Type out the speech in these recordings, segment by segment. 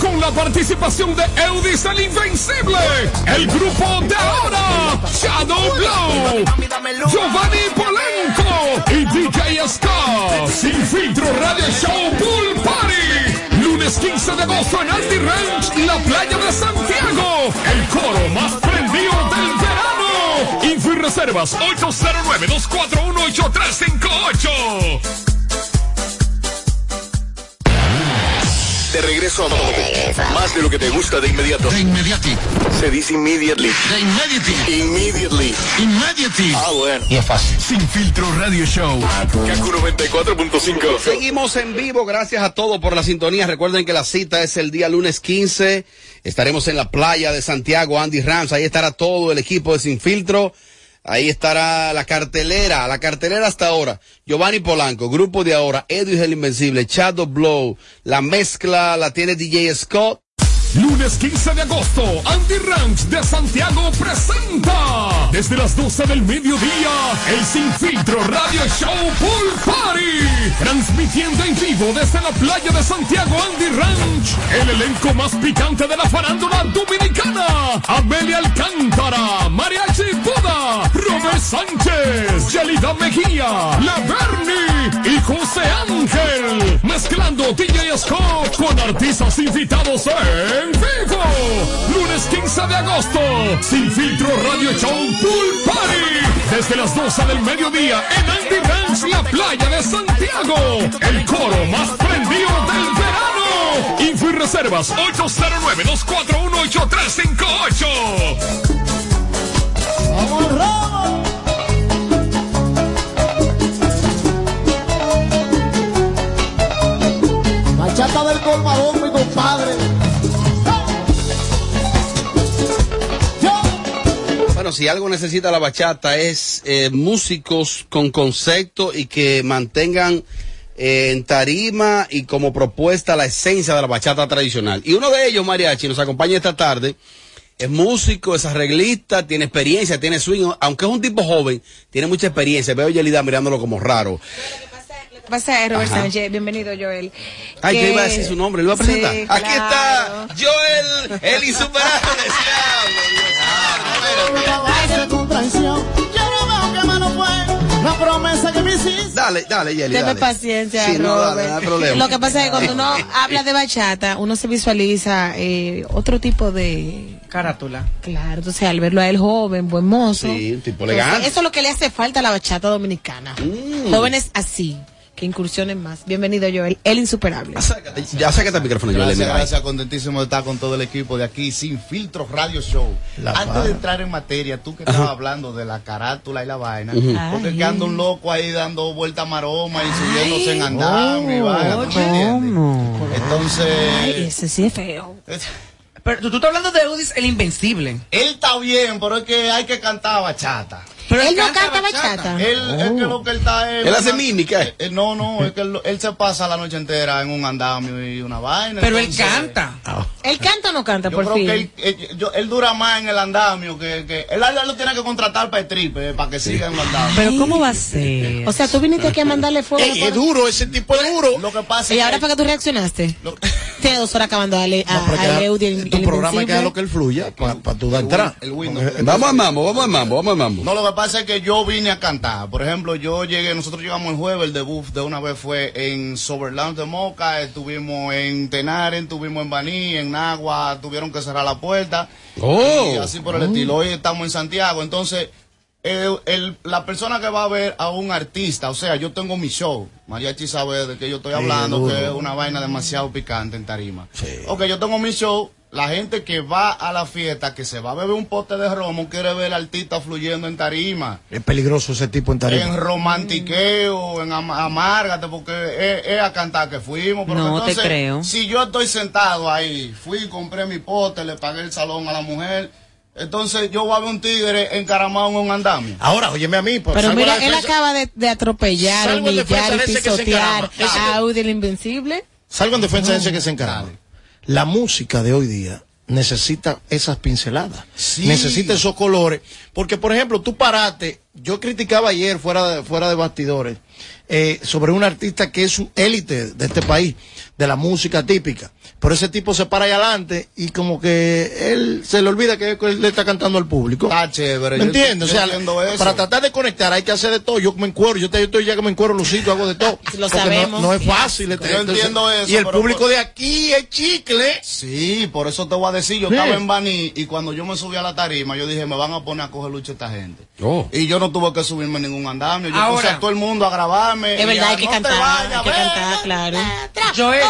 Con la participación de Eudis el Invencible, el grupo de ahora, Shadow Blow, Giovanni Polenco y DJ Scott, Sin Filtro Radio Show Pool Party, lunes 15 de agosto en Aldi Ranch, la playa de Santiago, el coro más prendido del verano. Info y reservas 809-241-8358. De regreso a más de lo que te gusta de inmediato. De inmediati. Se dice immediately. De inmediati. Immediately. Immediately. Ah, bueno. Y es fácil. Sin Filtro Radio Show. Kaku 94.5. Seguimos en vivo, gracias a todos por la sintonía. Recuerden que la cita es el día lunes 15. Estaremos en la playa de Santiago, Andy Rams. Ahí estará todo el equipo de Sin Filtro. Ahí estará la cartelera, la cartelera hasta ahora. Giovanni Polanco, grupo de ahora, Edwin el Invencible, Shadow Blow, la mezcla la tiene DJ Scott. Lunes 15 de agosto, Andy Ranch de Santiago presenta desde las 12 del mediodía el Sin Filtro Radio Show Pool Party. Transmitiendo en vivo desde la playa de Santiago Andy Ranch, el elenco más picante de la farándula dominicana. Amelia Alcántara, Mariachi Buda, Robert Sánchez, Yelida Mejía, La y José Ángel. Mezclando DJ Scott con artistas invitados en vivo. Lunes 15 de agosto, Sin Filtro Radio Show Pool Party. Desde las 12 del mediodía en Andy Ranch, la playa de Santiago. El coro más prendido del verano. Info y reservas 809-241-8358. ¡Vamos! Bachata del colmadón, mi compadre. Si algo necesita la bachata es eh, músicos con concepto y que mantengan eh, en tarima y como propuesta la esencia de la bachata tradicional. Y uno de ellos, Mariachi, nos acompaña esta tarde. Es músico, es arreglista, tiene experiencia, tiene swing, aunque es un tipo joven, tiene mucha experiencia. Veo a Yelida mirándolo como raro. pasa es Robert Ajá. Sánchez, bienvenido Joel. Ay, Que- yo iba a decir su nombre, lo iba a presentar. Sí, Aquí claro. está Joel, el insuperable. Base con traición. Yo no veo que malo fue la promesa que me hiciste. Dale, dale, Yeli, Deme dale. paciencia, Sí, no, dale, no hay problema. Lo que pasa es que cuando uno habla de bachata, uno se visualiza eh, otro tipo de Carátula. Claro, entonces al verlo a él joven, buen mozo. Sí, un tipo Entonces, elegante. eso es lo que le hace falta a la bachata dominicana. Mm. Jóvenes así, incursionen más. Bienvenido, Joel, el insuperable. Ya sácate el micrófono, Joel. Gracias, mira. gracias, contentísimo de estar con todo el equipo de aquí, Sin Filtros Radio Show. La Antes vaina. de entrar en materia, tú que Ajá. estabas hablando de la carátula y la vaina, Ujú. porque es que anda un loco ahí dando vuelta maroma y subiéndose en andamio y vaina, ¿tú me entiendes? Entonces... Ay, ese sí es feo. Pero tú, tú estás hablando de Udis el Invencible. Él está bien, pero es que hay que cantar bachata. Pero Él no canta bachata. Él, es que lo que él está es. Él hace una- mímica. Eh, eh, no, no, es que él, él se pasa la noche entera en un andamio y una vaina. Pero él canta. ¿Él canta o no canta, Yo por creo fin? que él, eh, yo- él dura más en el andamio que, que él, él lo tiene que contratar para el tripe, eh, para que siga en el andamio. Pero ¿cómo va a ser? O sea, tú viniste aquí a mandarle fuego. Ey, es duro, ese tipo es duro. Lo que pasa ¿Y es ahora que- para qué tú reaccionaste? Tiene dos horas acabando a darle a, No, a el, tu el programa Invencible. queda lo que él fluya para dar entrada. win- el Windows. Vamos al mambo, vamos al mambo, vamos al mambo. No, lo que pasa es que yo vine a cantar. Por ejemplo, yo llegué, nosotros llegamos el jueves, el debut de una vez fue en Soberland de Moca, estuvimos en Tenaren, estuvimos en Baní, en Nagua, tuvieron que cerrar la puerta. Oh. Y así por el estilo. Hoy estamos en Santiago, entonces el- el- la persona que va a ver a un artista, o sea, yo tengo mi show, Mariachi sabe de que yo estoy Sí, hablando, que es una vaina demasiado picante en tarima. Ok, yo tengo mi show, la gente que va a la fiesta, que se va a beber un pote de romo, quiere ver al artista fluyendo en tarima. Es peligroso ese tipo en En tarima. romantiqueo, en am- amárgate, porque es, es a cantar que fuimos. Pero No te creo. Si yo estoy sentado ahí, fui, compré mi pote, le pagué el salón a la mujer, entonces yo voy a ver un tigre encaramado en un andamio. Ahora, óyeme a mí. pues, Pero mira, él acaba de, de atropellar, Salgo en defensa humillar y de ese que se pisotear encarama. a Audi el Invencible. Salgo en defensa de ese que se encarga. La música de hoy día necesita esas pinceladas. Sí. Necesita esos colores. Porque, por ejemplo, tú paraste yo criticaba ayer fuera de, fuera de bastidores eh, sobre un artista que es un élite de este país, de la música típica. Pero ese tipo se para ahí adelante y como que él se le olvida que él le está cantando al público. Está chévere. ¿Me entiendes? O sea, entiendo eso. para tratar de conectar hay que hacer de todo. Yo me encuero, yo, te- yo estoy ya que me encuero lucito, hago de todo. Lo no- sabemos. No, es fácil. este- Yo entonces- entiendo eso, Y el público por- de aquí es chicle. Sí, por eso te voy a decir, yo Sí. estaba en Baní y cuando yo me subí a la tarima, yo dije, me van a poner a coger lucha esta gente. Oh. Y yo no tuve que subirme ningún andamio, yo Ahora. puse a todo el mundo a grabarme. Es y verdad, a, hay que "No cantar, vayas, hay que ven". cantar, claro. Joel,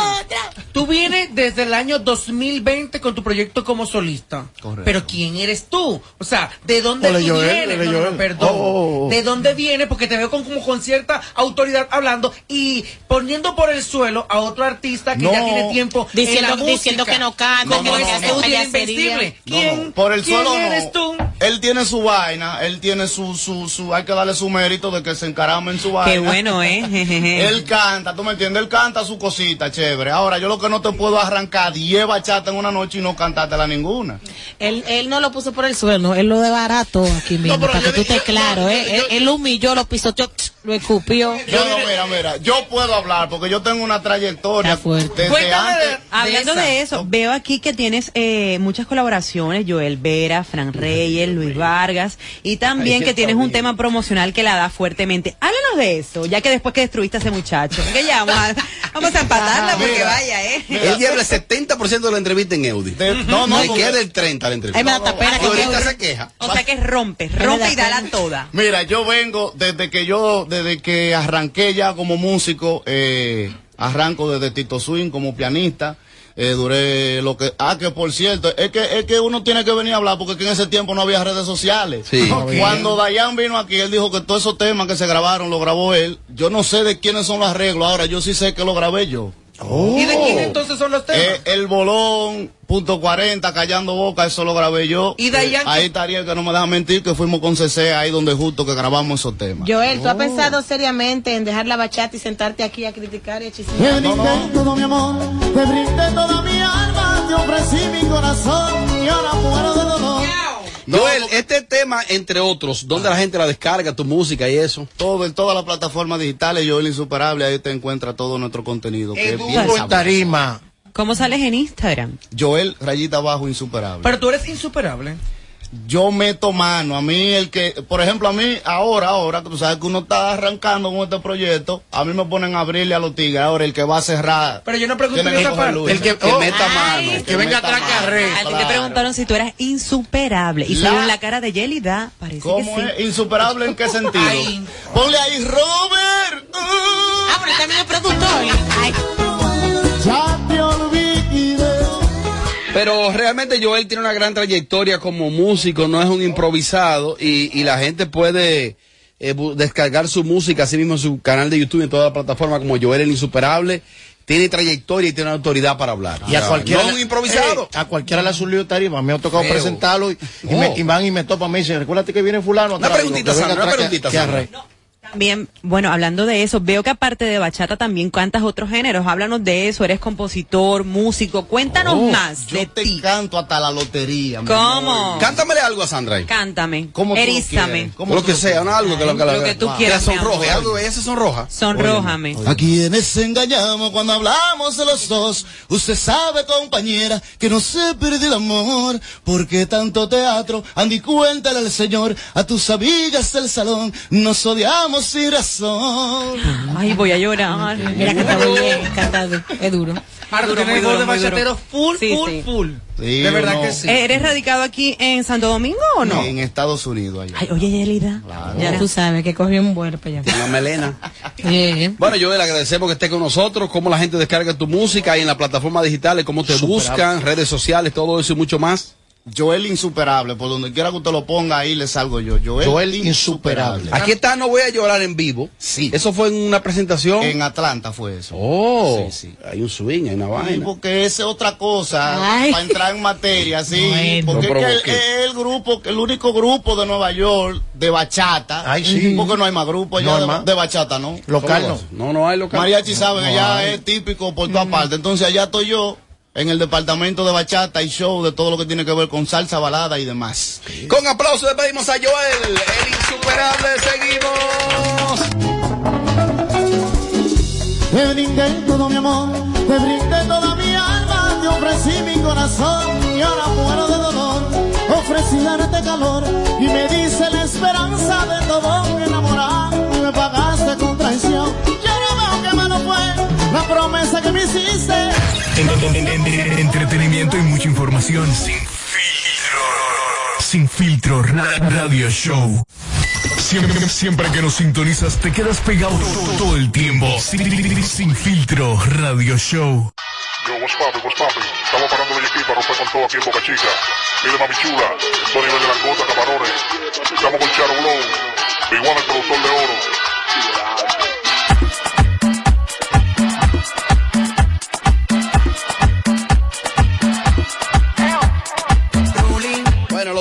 tú vienes desde el año 2020 con tu proyecto como solista. Correcto. Pero ¿quién eres tú? O sea, ¿de dónde Ole, tú Joel, vienes? ole, No, no, no, Joel. perdón. Oh, oh, oh. ¿De dónde vienes? Porque te veo con, como con cierta autoridad hablando y poniendo por el suelo a otro artista que No. ya tiene tiempo en Diciendo- la diciendo que no canta, que es hace Eugenia payasería. Invencible. No, ¿Quién, no, por el quién suelo eres no. tú? Él tiene su vaina, él tiene su, su, su, hay que darle su mérito de que se encarama en su vaina. Qué bueno, ¿eh? Él canta, tú me entiendes, él canta su cosita, chévere. Ahora, yo lo que no te puedo arrancar 10 bachatas en una noche y no cantártela ninguna. Él, él no lo puso por el suelo, él lo desbarató aquí mismo, para que tú estés claro, ¿eh? yo- él, humilló, lo pisoteó, lo escupió. Yo no, mira, mira, yo puedo hablar porque yo tengo una trayectoria Está fuerte. desde Cuéntame antes. de- Hablando esa. de eso, veo aquí que tienes eh, muchas colaboraciones, Joel Vera, Fran Reyes, Luis Vargas, y también que tienes un tema promocional que la da fuertemente. Háblanos de eso, ya que después que destruiste a ese muchacho, que ya vamos a, vamos a empatarla porque Mira. vaya, ¿eh? Él lleva el 70% de la entrevista en Eudi. De- no, no, porque- queda el 30 la entrevista. Ay, me da hasta pena que ahorita se queja. O sea que rompe, rompe y dala toda. Mira, yo vengo desde que yo, desde que arranqué ya como músico, eh, arranco desde Tito Swing como pianista. Eh, duré lo que, ah, que por cierto, es que, es que uno tiene que venir a hablar porque en ese tiempo no había redes sociales. Sí. Cuando Dayan vino aquí, él dijo que todos esos temas que se grabaron lo grabó él. Yo no sé de quiénes son los arreglos, ahora yo sí sé que lo grabé yo. ¿Y de quién entonces son los temas? Eh, el bolón, punto 40, callando boca, eso lo grabé yo. ¿Y Dayan Eh, ahí estaría el que no me deja mentir, que fuimos con CC ahí donde justo que grabamos esos temas. Joel, ¿tú has pensado seriamente en dejar la bachata y sentarte aquí a criticar y a Te chismear? brindé todo mi amor, te brindé toda mi alma, te ofrecí mi corazón y ahora muero de dolor. Joel, este tema, entre otros, ¿dónde la gente la descarga, tu música y eso? Todo, en todas las plataformas digitales, yo el insuperable, ahí te encuentra todo nuestro contenido. Que es tarima. ¿Cómo sales en Instagram? Joel, rayita abajo, insuperable. Pero tú eres insuperable. Yo meto mano. A mí, el que, por ejemplo, a mí, ahora, ahora, que tú sabes que uno está arrancando con este proyecto, a mí me ponen a abrirle a los tigres. Ahora, el que va a cerrar. Pero yo no pregunto en que esa parte. lucha. El que, Que oh, meta mano. el que venga atrás carré. A ti te preguntaron si tú eras insuperable. Y La- según la cara de Yelida, parece que ¿Cómo sí. es? ¿Insuperable en qué sentido? Ay. Ponle ahí, Robert. Ah, pero también es productor. Ay, Pero realmente Joel tiene una gran trayectoria como músico, no es un improvisado y, y la gente puede eh, descargar su música así mismo en su canal de YouTube y en toda la plataforma como Joel el Insuperable. Tiene trayectoria y tiene una autoridad para hablar. Y a O sea, cualquiera, No es un improvisado. eh, a cualquiera le ha surgido tarima. Me ha tocado Feo. presentarlo y, y Oh. me, y van y me topan. Me dicen, recuérdate que viene fulano. Una atrás". preguntita, Sandra, una preguntita, Sandra. También, bueno, hablando de eso, veo que aparte de bachata también cantas otros géneros. Háblanos de eso, eres compositor, músico. Cuéntanos Oh, más Yo de te ti. canto hasta la lotería. ¿Cómo? Cántamele algo a Sandra ahí. Cántame, ¿Cómo tú lo erízame? ¿Cómo Lo que sea, no algo que, lo, que, Lo que tú quieras, sonroje, algo ella se sonroja. sonrójame. A quienes engañamos cuando hablamos de los dos. Usted sabe, compañera, que no se perdió el amor. Porque tanto teatro, Andy, cuéntale al señor, a tus amigas del salón, nos odiamos sin razón. Ay, voy a llorar. mira que está muy bien cantado. Es duro. Ahora tú tienes de bachatero full, Sí, full, sí. full. Sí, de verdad que sí. ¿Eres radicado aquí en Santo Domingo o no? En Estados Unidos, allá. Ay, oye, Yelida. Ya tú sabes que cogió un vuelo para allá. Una melena. Bueno, Joel, agradecemos que estés con nosotros, cómo la gente descarga tu música y en las plataformas digitales, cómo te buscan, redes sociales, todo eso y mucho más. Joel Insuperable, por donde quiera que usted lo ponga, ahí le salgo yo. Joel, Joel Insuperable. Aquí está, no voy a llorar en vivo. Sí. Eso fue en una presentación. En Atlanta fue eso. Oh, Sí, sí. hay un swing, hay una Sí, vaina. porque esa es otra cosa, Ay. para entrar en materia, sí. Bueno. porque Lo es, que el, es el grupo, el único grupo de Nueva York de bachata. Ay, sí. Porque no hay más grupos No allá hay de, más. de bachata, ¿no? Local no. No, no hay local. Mariachi sabe que no ya hay. es típico por toda parte. Entonces allá estoy yo en el departamento de bachata y show de todo lo que tiene que ver con salsa, balada y demás. Con aplauso despedimos a Joel, el insuperable. Seguimos. Te brindé todo mi amor, te brindé toda mi alma, te ofrecí mi corazón y ahora muero de dolor. Ofrecí darte calor y me dice la esperanza de En- en- en- en- entretenimiento y mucha información. Sin filtro. Sin filtro ra- radio show. Siempre, siempre que nos sintonizas te quedas pegado todo, todo el tiempo. Sin, sin filtro radio show. Yo, what's poppin', what's poppin'? Estamos parando de aquí para romper con todo aquí en Boca Chica. Mire, mami chula, Tony de la Gota, camarones. Estamos con Charo Blow, One, el productor de oro.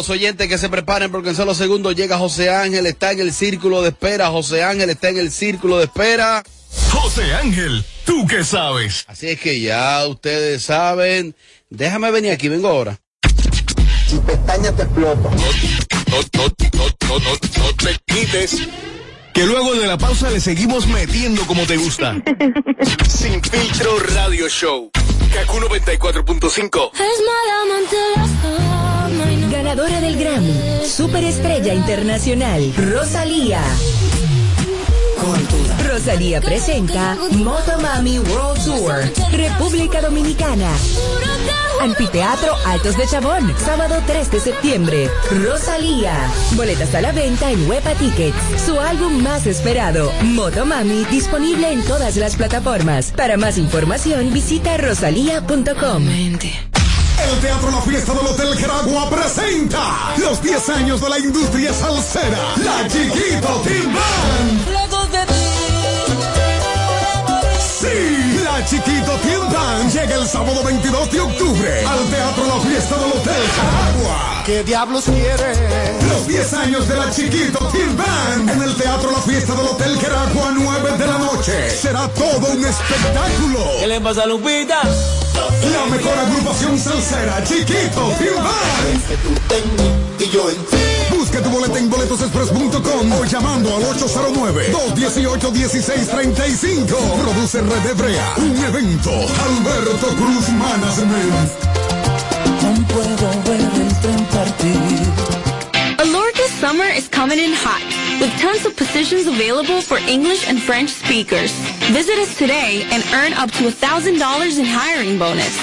Los oyentes que se preparen porque en solo segundos llega José Ángel, está en el círculo de espera. José Ángel está en el círculo de espera. José Ángel, ¿tú qué sabes? Así es que ya ustedes saben. Déjame venir aquí, vengo ahora. Si pestañas te exploto. No, no, no, no, no, no te quites. Que luego de la pausa le seguimos metiendo como te gusta. Sin filtro radio show. Kaku 94.5. Ganadora del Grammy, Superestrella Internacional, Rosalía. Rosalía presenta Motomami World Tour, República Dominicana. Anfiteatro Altos de Chabón, sábado 3 de septiembre. Rosalía. Boletas a la venta en Huepa Tickets. Su álbum más esperado, Motomami, disponible en todas las plataformas. Para más información, visita rosalía.com. El Teatro La Fiesta del Hotel Geragua presenta los 10 años de la industria salsera. La Chiquito Team Band. Sí, la Chiquito Band llega el sábado 22 de octubre al Teatro La Fiesta del Hotel Geragua. ¿Qué diablos quiere? Los 10 años de la Chiquito Band en el Teatro La Fiesta del Hotel Geragua 9 de la noche. Será todo un espectáculo. ¿Qué le pasa a Lupita? La mejor agrupación salsera, Chiquito Team Band. Y yo en ti. Busca tu boleta en boletosexpress.com o llamando al 809-218-1635. Produce Red Hebrea, un evento. Alberto Cruz Management. No puedo ver el tren partir. Alorca summer is coming in hot, with tons of positions available for English and French speakers. Visit us today and earn up to $1,000 in hiring bonus.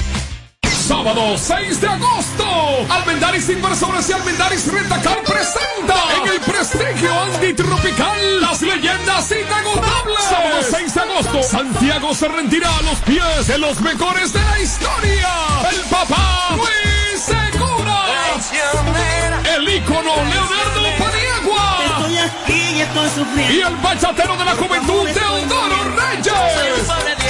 Sábado 6 de agosto, Almendaris Inversores y Almendaris Rentacar presenta en el prestigio antitropical las leyendas inagotables. Sábado 6 de agosto, Santiago se rendirá a los pies de los mejores de la historia. El papá Luis Segura. El ícono Leonardo Paniagua. Estoy aquí y estoy sufriendo. Y el bachatero de la juventud Teodoro Reyes.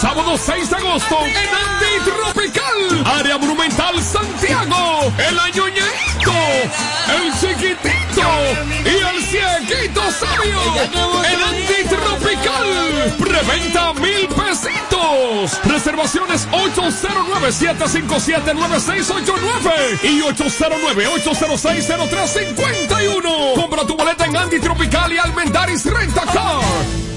Sábado 6 de agosto en Antitropical, Área Monumental Santiago, el Añoñito, el Chiquitito y el Cieguito Sabio. En Antitropical, preventa mil pesitos. Reservaciones 809-757-9689 y 809-806-0351. Compra tu boleta en Antitropical y Almendaris Rentacar. Dominicana,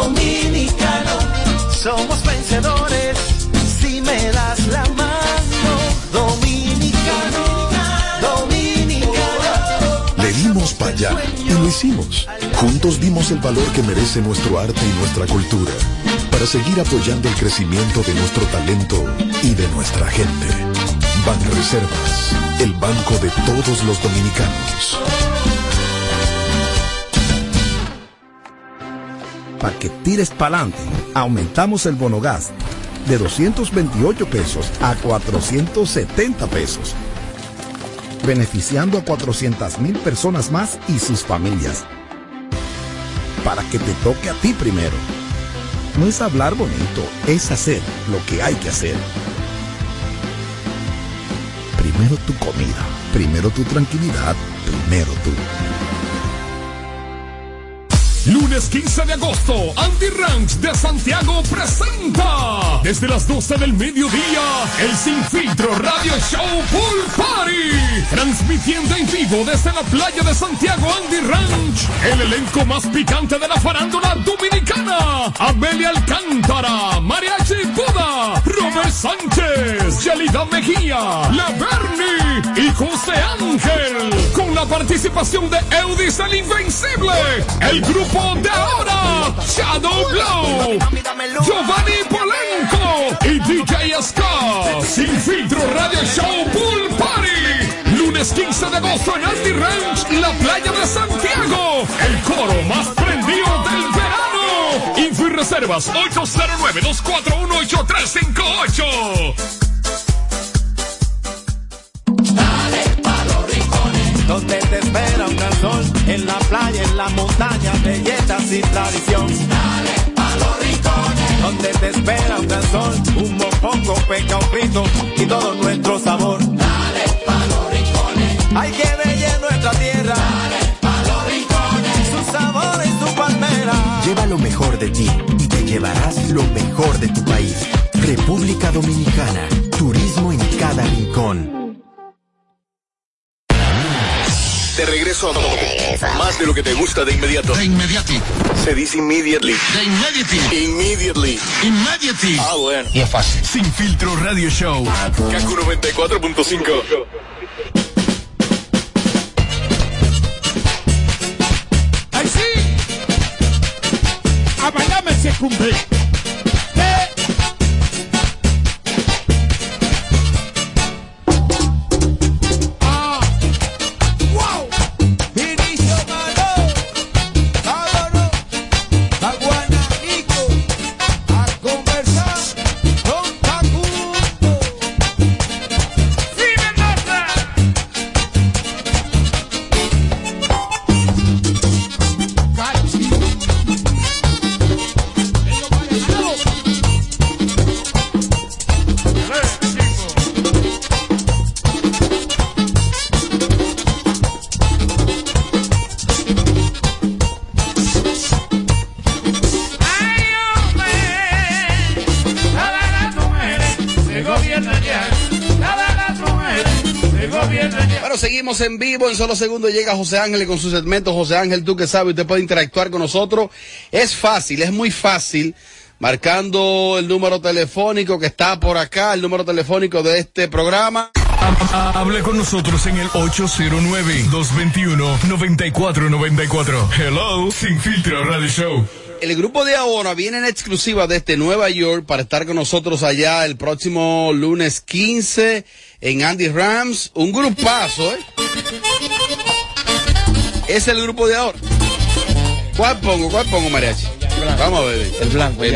dominicano, somos vencedores si me das la mano. Dominicano, dominicano. Le dimos para allá y lo hicimos. Juntos dimos el valor que merece nuestro arte y nuestra cultura para seguir apoyando el crecimiento de nuestro talento y de nuestra gente. Banreservas, el banco de todos los dominicanos. Para que tires pa'lante, aumentamos el bono gas de 228 pesos a 470 pesos. beneficiando a 400.000 personas más y sus familias. Para que te toque a ti primero. No es hablar bonito, es hacer lo que hay que hacer. Primero tu comida, primero tu tranquilidad, primero tú. Lunes 15 de agosto, Andy Ranch de Santiago presenta desde las 12 del mediodía el Sin Filtro Radio Show Pool Party. Transmitiendo en vivo desde la playa de Santiago Andy Ranch, el elenco más picante de la farándula dominicana. Amelia Alcántara, Mariachi Buda, Robert Sánchez, Yelida Mejía, La Bernie y José Ángel. Con la participación de Eudis el Invencible, el grupo de ahora, Shadow Blow, Giovanni Polenco y DJ Scott. Sin filtro Radio Show Pool Party. Lunes 15 de agosto en Andy Ranch, la playa de Santiago. El coro más prendido del verano. Info y reservas 809-241-8358. Donde te espera un gran sol, en la playa, en la montaña, belletas y tradición. Dale a los rincones, donde te espera un gran sol, un mopongo, peca, un frito y todo De regreso a más de lo que te gusta de inmediato. De inmediati. Se dice immediately. De immediately. Immediately. Immediately. Ah, bueno. Y es fácil. Sin filtro radio show. Kaku 94.5. ¡Ay, sí! A bailarme se cumple. En solo segundos llega José Ángel con su segmento. José Ángel, tú que sabes, usted puede interactuar con nosotros. Es fácil, es muy fácil. Marcando el número telefónico que está por acá, el número telefónico de este programa. Hable con nosotros en el 809-221-9494. Hello, Sin Filtro Radio Show. El grupo de ahora viene en exclusiva desde Nueva York para estar con nosotros allá el próximo lunes 15 en Andy Rams. Un grupazo, ¿eh? Es el grupo de ahora. ¿Cuál pongo? ¿Cuál pongo, mariachi? Vamos a ver. El blanco, el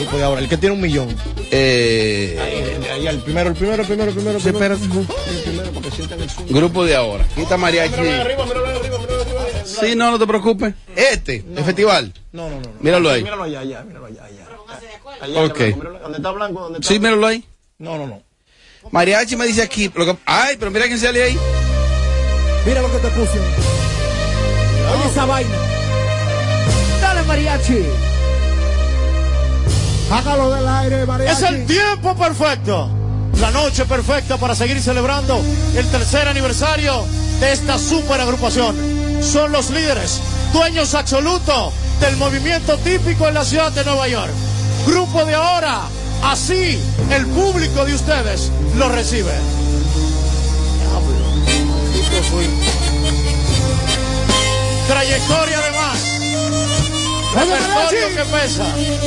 grupo de ahora, el que tiene un millón. Eh, Ahí, ahí, el primero, el primero, el primero, el primero. Sí, primero. El primero, porque sientan el zoom. grupo de ahora. Quita mariachi. Míralo arriba, míralo arriba, míralo arriba. Sí, no, no te preocupes. Este, el festival. No, no, no. no. Míralo ahí. Míralo allá, allá, míralo allá, allá. Allá, Ok. blanco, ¿Dónde está blanco? ¿Dónde está? Sí, míralo ahí. No, no, no. Mariachi me dice aquí. lo que- ay, pero mira quién sale ahí. Mira lo que te puse. Oye esa vaina. Dale, mariachi. Hágalo del aire, mariachi. Es el tiempo perfecto. La noche perfecta para seguir celebrando el tercer aniversario de esta super agrupación. Son los líderes, dueños absolutos del movimiento típico en la ciudad de Nueva York. Grupo de ahora, así el público de ustedes lo recibe. Trayectoria además. Repertorio que pesa. Ahí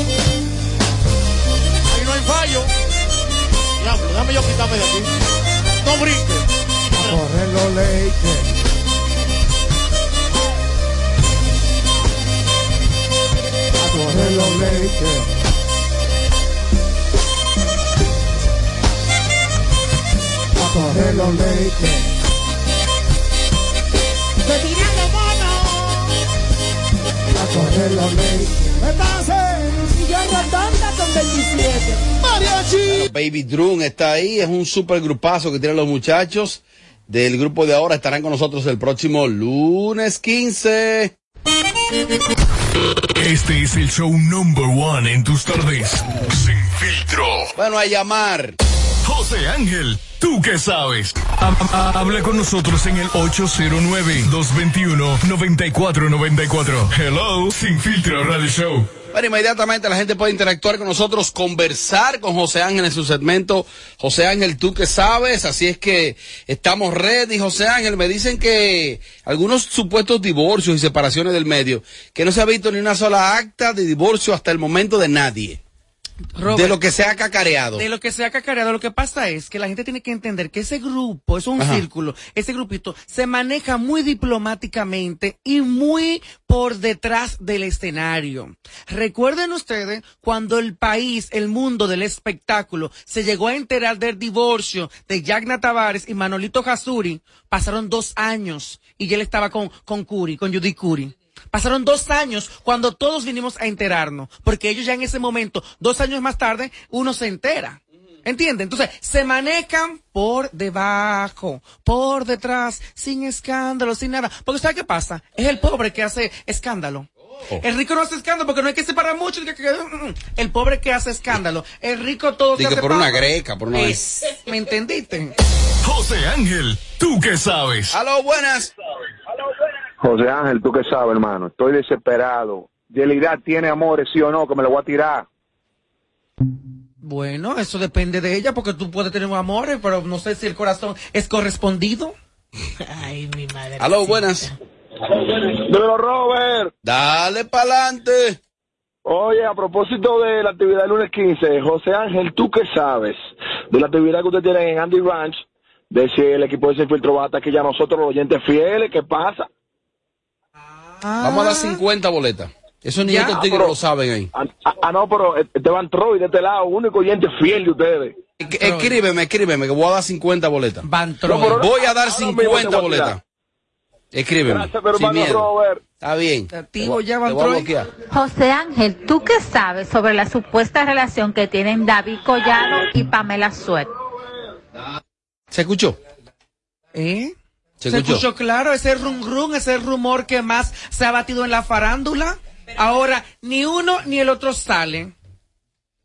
no hay fallo. Diablo, déjame yo quitarme de aquí. No brinque. Corre los Lakers. A correr los Lakers. A correr los Lakers. Te tirando mono. A correr la ley. Me pase. Y yo redonda con 27. Mariachi. Baby Drum está ahí, es un super grupazo que tienen los muchachos del grupo de ahora. Estarán con nosotros el próximo lunes 15. Este es el show number one en tus tardes. Sin filtro. Bueno, a llamar. José Ángel, ¿tú qué sabes? Ha- ha- Habla con nosotros en el 809-221-9494. Hello, Sin Filtro Radio Show. Bueno, inmediatamente la gente puede interactuar con nosotros, conversar con José Ángel en su segmento. José Ángel, tú que sabes, así es que estamos ready. José Ángel, me dicen que algunos supuestos divorcios y separaciones del medio, que no se ha visto ni una sola acta de divorcio hasta el momento de nadie. Robert, de lo que se ha cacareado. De lo que se ha cacareado, lo que pasa es que la gente tiene que entender que ese grupo, es un Ajá. círculo, ese grupito se maneja muy diplomáticamente y muy por detrás del escenario. Recuerden ustedes cuando el país, el mundo del espectáculo, se llegó a enterar del divorcio de Yagna Tavares y Manolito Jasuri, pasaron dos años y él estaba con, con Curi, con Judy Curi. Pasaron dos años cuando todos vinimos a enterarnos, porque ellos ya en ese momento, dos años más tarde, uno se entera. ¿Entienden? Entonces, se manejan por debajo, por detrás, sin escándalo, sin nada. Porque ¿sabe qué pasa? Es el pobre que hace escándalo. El rico no hace escándalo porque no hay que separar mucho. que- que- El pobre que hace escándalo. El rico todo se Digo, hace por una greca, por una Es- ¿Me entendiste? José Ángel, ¿tú qué sabes? Aló, buenas. José Ángel, tú qué sabes, hermano. Estoy desesperado. Yelida tiene amores, sí o no, que me lo voy a tirar. Bueno, eso depende de ella porque tú puedes tener amores, pero no sé si el corazón es correspondido. Ay, mi madre. Aló, buenas. Dímelo, Robert. Dale pa'lante. Oye, a propósito de la actividad del lunes 15, José Ángel, ¿tú qué sabes de la actividad que ustedes tienen en Andy Ranch? De si el equipo de ese filtro va a estar aquí ya nosotros, los oyentes fieles, ¿qué pasa? Vamos a dar 50 boletas. Esos niños Ya, tigres lo saben ahí. Ah, ah, no, pero Esteban Troy de este lado, único oyente fiel de ustedes. Escríbeme, escríbeme, que voy a dar 50 boletas. Troy. No, pero- voy a dar ahora mismo te 50 voy a boletas. Escríbeme. Gracias, sin miedo. Robert. Está bien. Activo ya, Van voy a Troy. bloquear. José Ángel, ¿tú qué sabes sobre la supuesta relación que tienen David Collado y Pamela Suet? ¿Se escuchó? ¿Eh? ¿Se Se escuchó? claro ese rum rum, ese rumor que más se ha batido en la farándula. Ahora, ni uno ni el otro sale.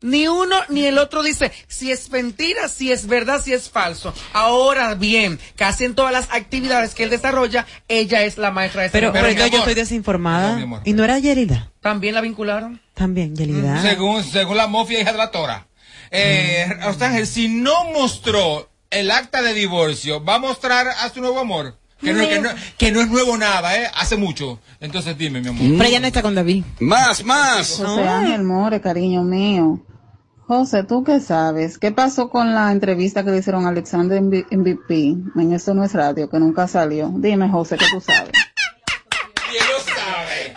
Ni uno ni el otro dice si es mentira, si es verdad, si es falso. Ahora bien, casi en todas las actividades que él desarrolla, ella es la maestra de Pero, pero entonces yo estoy desinformada. ¿Y no era Yerida? También la vincularon. También, Yerida. Según, según la mafia hija de la Tora. Eh, Ángel, si no mostró el acta de divorcio, ¿va a mostrar a su nuevo amor? Que no, que no- que no es nuevo nada, ¿eh? Hace mucho. Entonces dime, mi amor. Pero ella no está con David. Más, más. José Ángel More, cariño mío. José, ¿tú qué sabes? ¿Qué pasó con la entrevista que le hicieron a Alexander en MVP en Esto No es Radio, que nunca salió? Dime, José, ¿qué tú sabes? ¿Quién lo sabe?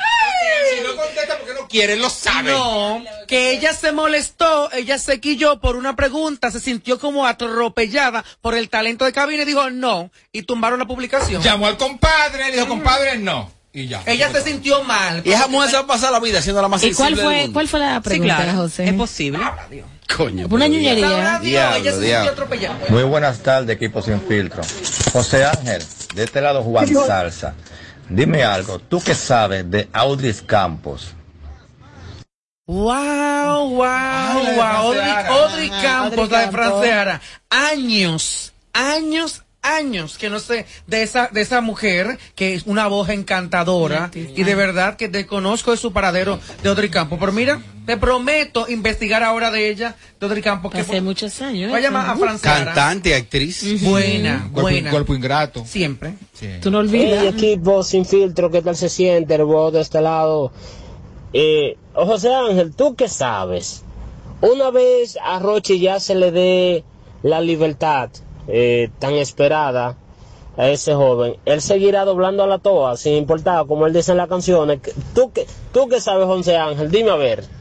Si no contesta porque no quiere, lo sabe. No, que ella se molestó, ella se quilló por una pregunta, se sintió como atropellada por el talento de cabina y dijo no, y tumbaron la publicación. Llamó al compadre, le dijo, compadre, no. Y ya. Ella se sintió mal. Y esa mujer se va a pasar la vida siendo la más ¿Y cuál del fue, mundo. cuál fue la pregunta, claro, José? Es posible. Coño. Una ñuñería. diablo, ella se sintió atropellada. Muy buenas tardes, equipo sin filtro. José Ángel, de este lado Juan Salsa. Dime algo, ¿tú qué sabes de Audris Campos? Wow, wow, wow. Audrey- Audrey, Audrey Campos, Audrey la de. Franceara. Años, años, años que no sé de esa, de esa mujer que es una voz encantadora y de verdad que desconozco de su paradero de Audrey Campos. Pero mira, te prometo investigar ahora de ella, de Audrey Campos. Que Hace muchos años. Voy a llamar a. Cantante, actriz. Buena, Cuerpo, buena. cuerpo ingrato. Siempre. Tú no olvidas. Hey, equipo sin filtro, ¿qué tal se siente el voz de este lado? Eh, José Ángel, ¿tú qué sabes? Una vez a Rochi ya se le dé la libertad eh, tan esperada a ese joven, él seguirá doblando a la toa, sin importar, como él dice en las canciones. ¿Tú qué, tú qué sabes, José Ángel? Dime a ver.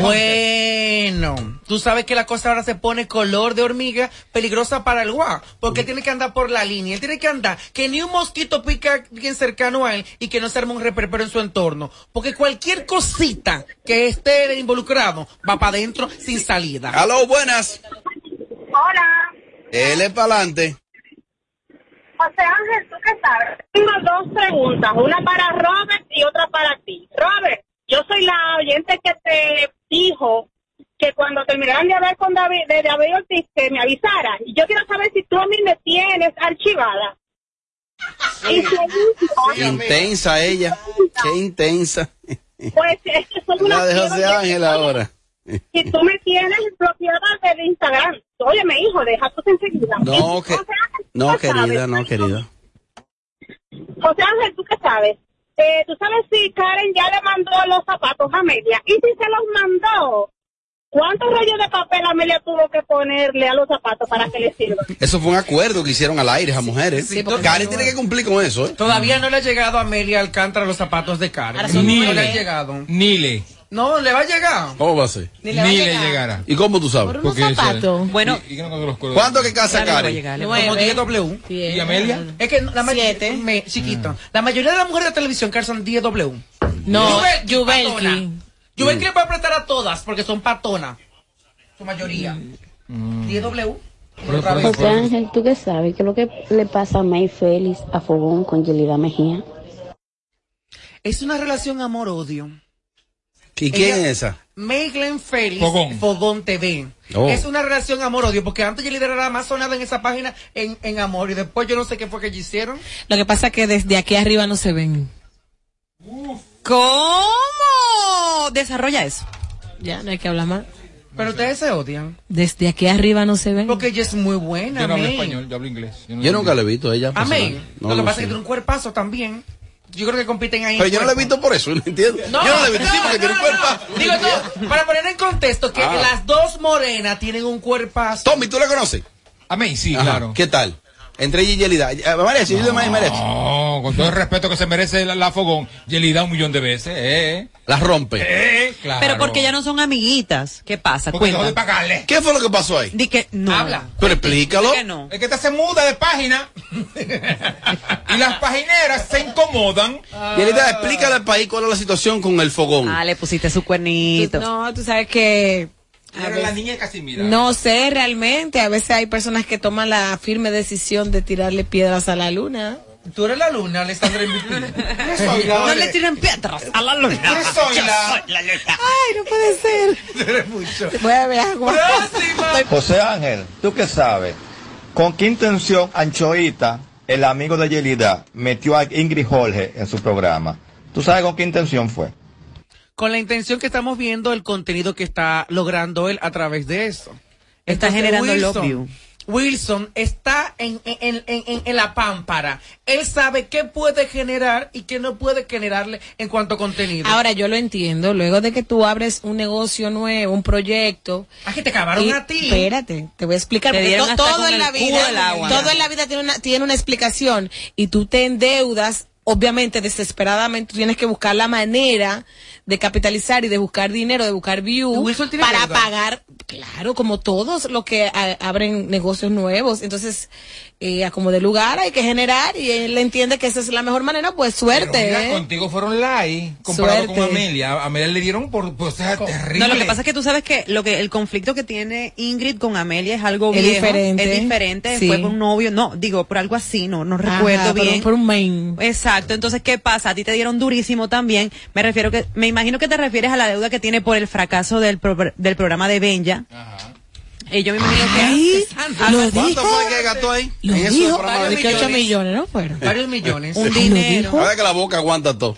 Bueno, tú sabes que la cosa ahora se pone color de hormiga, peligrosa para el guau, porque tiene que andar por la línea, él tiene que andar, que ni un mosquito pica bien cercano a él y que no se arme un reperpero en su entorno, porque cualquier cosita que esté involucrado va para adentro sin salida. Aló, buenas. Hola. Él es para adelante. José Ángel, ¿tú qué sabes? Tengo dos preguntas, una para Robert y otra para ti. Robert, yo soy la oyente que te dijo que cuando terminaran de hablar con David, de David Ortiz, que me avisara. Y yo quiero saber si tú a mí me tienes archivada. Y si- Intensa ella. Qué intensa. pues es que soy una La de José Ángel ahora. Si tú me tienes bloqueada de Instagram. Oye, mi hijo, deja tú enseguida. No, que, no, querida, no, querida. José Ángel, ¿tú qué sabes? Eh, ¿Tú sabes si Karen ya le mandó los zapatos a Amelia? Y si se los mandó, ¿cuántos rollos de papel Amelia tuvo que ponerle a los zapatos para que le sirvan? Eso fue un acuerdo que hicieron al aire a mujeres. Karen tiene que cumplir con eso, ¿eh? Todavía no le ha llegado a Amelia Alcántara los zapatos de Karen. No nueve. le ha llegado. Nile. No, le va a llegar. ¿Cómo va a ser? Ni le va a Ni le llegar. llegará. ¿Y cómo tú sabes? Por unos Porque zapatos. Bueno, ¿Y, y qué no con los colores? ¿Cuánto que casa va a va a Como 10 W. ¿Y Amelia? Es que la mayoría, chiquito. La mayoría de las mujeres de televisión son 10 W. No, patona. Yubelki le puede apretar a todas porque son patonas. Su mayoría. 10 W. Otra vez. José Ángel, ¿tú qué sabes? ¿Qué es lo que le pasa a May Félix a Fogón con Yelida Mejía? Es una relación amor-odio. ¿Y quién Ella- es esa? Meiglen Félix, Fogón. Fogón, TV. Oh. Es una relación amor-odio, porque antes yo era la más sonada en esa página en, en amor, y después yo no sé qué fue que ellos hicieron. Lo que pasa es que desde aquí arriba no se ven. ¿Cómo? Desarrolla eso. Ya, no hay que hablar más. Pero ustedes se odian. Desde aquí arriba no se ven. Porque ella es muy buena, Yo no hablo español, yo hablo inglés. no Yo nunca la he visto ella. A May. personal. No, Lo que no pasa sé. es que tiene un cuerpazo también. Yo creo que compiten ahí. Pero yo no la he visto por eso, ¿no entiendo? yo no la he visto, sí, porque tiene un cuerpo. Digo, no, para poner en contexto que Ah. las dos morenas tienen un cuerpazo. Tommy, ¿tú la conoces? A May, sí, Ajá. claro. ¿Qué tal? Entre ella y Yelida. Eh, Merece, yo de May merece. No, con todo el respeto que se merece la, la Fogón, Yelida un millón de veces, eh. La rompe. Eh, claro. Pero porque ya no son amiguitas. ¿Qué pasa? Porque dejó de Cuenta. pagarle. ¿Qué fue lo que pasó ahí? Di que no. Habla. Pero explícalo. Que no. Es que esta se muda de página y las pagineras se incomodan. Yelida, explícale al país cuál es la situación con el fogón. Ah, le pusiste su cuernito. No, tú sabes que La niña no sé realmente. A veces hay personas que toman la firme decisión de tirarle piedras a la luna. Tú eres la luna, Alessandra. No le tiren piedras a la luna. Yo soy la- Ay, no puede ser. Eres mucho. Voy a ver agua. Próxima. José Ángel, ¿tú qué sabes? ¿Con qué intención Anchoita, el amigo de Yelida, metió a Ingrid Jorge en su programa? ¿Tú sabes con qué intención fue? Con la intención que estamos viendo el contenido que está logrando él a través de eso. Está Entonces, generando Wilson, love. Wilson está en, en, en, en, en la pámpara. Él sabe qué puede generar y qué no puede generarle en cuanto a contenido. Ahora yo lo entiendo. Luego de que tú abres un negocio nuevo, un proyecto. Ah, que te acabaron y- a ti. Espérate, te voy a explicar. Te porque dieron to- hasta todo con en el la vida, todo en la vida tiene una, tiene una explicación y tú te endeudas. Obviamente, desesperadamente, tienes que buscar la manera de capitalizar y de buscar dinero, de buscar view Wilson tiene para deuda. pagar, claro, como todos los que a- abren negocios nuevos. Entonces, eh, a como de lugar hay que generar y él entiende que esa es la mejor manera, pues suerte. Pero mira, ¿eh? contigo fueron light comparado Suerte. con Amelia. A Amelia le dieron por, por ser terrible. No, lo que pasa es que tú sabes que lo que el conflicto que tiene Ingrid con Amelia es algo Es viejo, diferente. es diferente, Sí. fue con un novio, no, digo, por algo así, no, no Ajá, recuerdo por un- bien. Por un main. Exacto, entonces ¿qué pasa? A ti te dieron durísimo también. Me refiero que me imagino que te refieres a la deuda que tiene por el fracaso del pro- del programa de Benja. Y yo me imagino que lo ¿Cuánto dijo. fue que gastó ahí? Lo En dijo. 8 millones, ¿no fueron? Varios millones. un dinero. Ahora que la boca aguanta todo.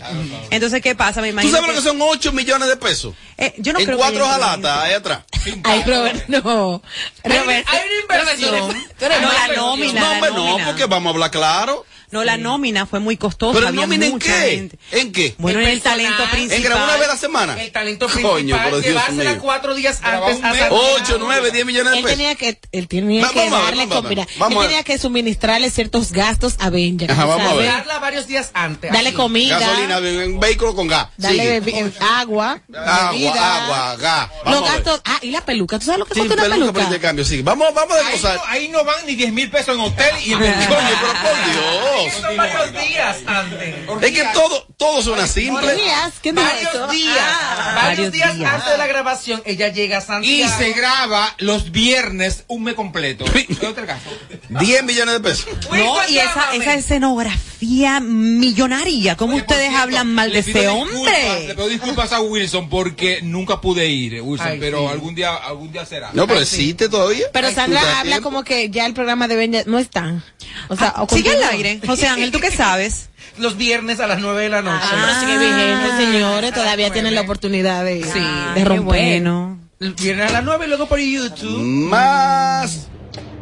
Entonces ¿qué pasa? Me ¿Tú imagino sabes lo que son 8 millones de pesos? Eh, yo no en creo que cuatro jalatas ahí atrás. Ay, Robert, no. Hay, Robert, hay una inversión. tú No, la nómina. No, hombre, no, nómina. porque vamos a hablar claro. No, la nómina fue muy costosa. ¿Pero había nómina en mucha qué? gente. ¿En qué? Bueno, El en el talento personal. ¿En principal. grabar una vez a la semana? El talento Coño, principal, pero Dios llevársela mío. cuatro días antes a. 8, 9, 10 millones de él pesos. tenía que, él tenía Va- que darle ver. comida. Vamos él a ver. tenía que suministrarle ciertos gastos a Benja. Ajá, ¿tú vamos a ver. Darla varios días antes. Dale comida. Gasolina, un vehículo con gas. Dale agua, Agua, agua, gas. Los gastos. Ah, y la peluca. ¿Tú sabes lo que cuesta una peluca por peluca? intercambio, sí. Vamos, vamos a Ahí no, ahí no van ni 10 mil pesos en hotel y en Coño, pero por Dios. Son varios días antes. Es que todo, todo suena simple. Días, ¿quién dijo Varios eso? días. Ah, varios, varios días, días. antes de la grabación, ella llega a Y Santiago. se graba los viernes un mes completo. ¿Es otro caso? 10 millones de pesos. No, y esa, esa escenografía millonaria, ¿cómo Oye, ustedes cierto, hablan mal de ese hombre? Le pido disculpas a Wilson porque nunca pude ir, Wilson, Ay, pero sí. algún día algún día será. No, pero existe todavía. Pero Sandra habla tiempo. como que ya el programa de Benja no está. O sea, o Ah, Sigue al aire. José Ángel, ¿tú qué sabes? Los viernes a las 9 de la noche. Ah, sigue vigente, señores. Todavía tienen la oportunidad de, Sí, de romper. bueno. Viernes a las 9 y luego por YouTube. Más.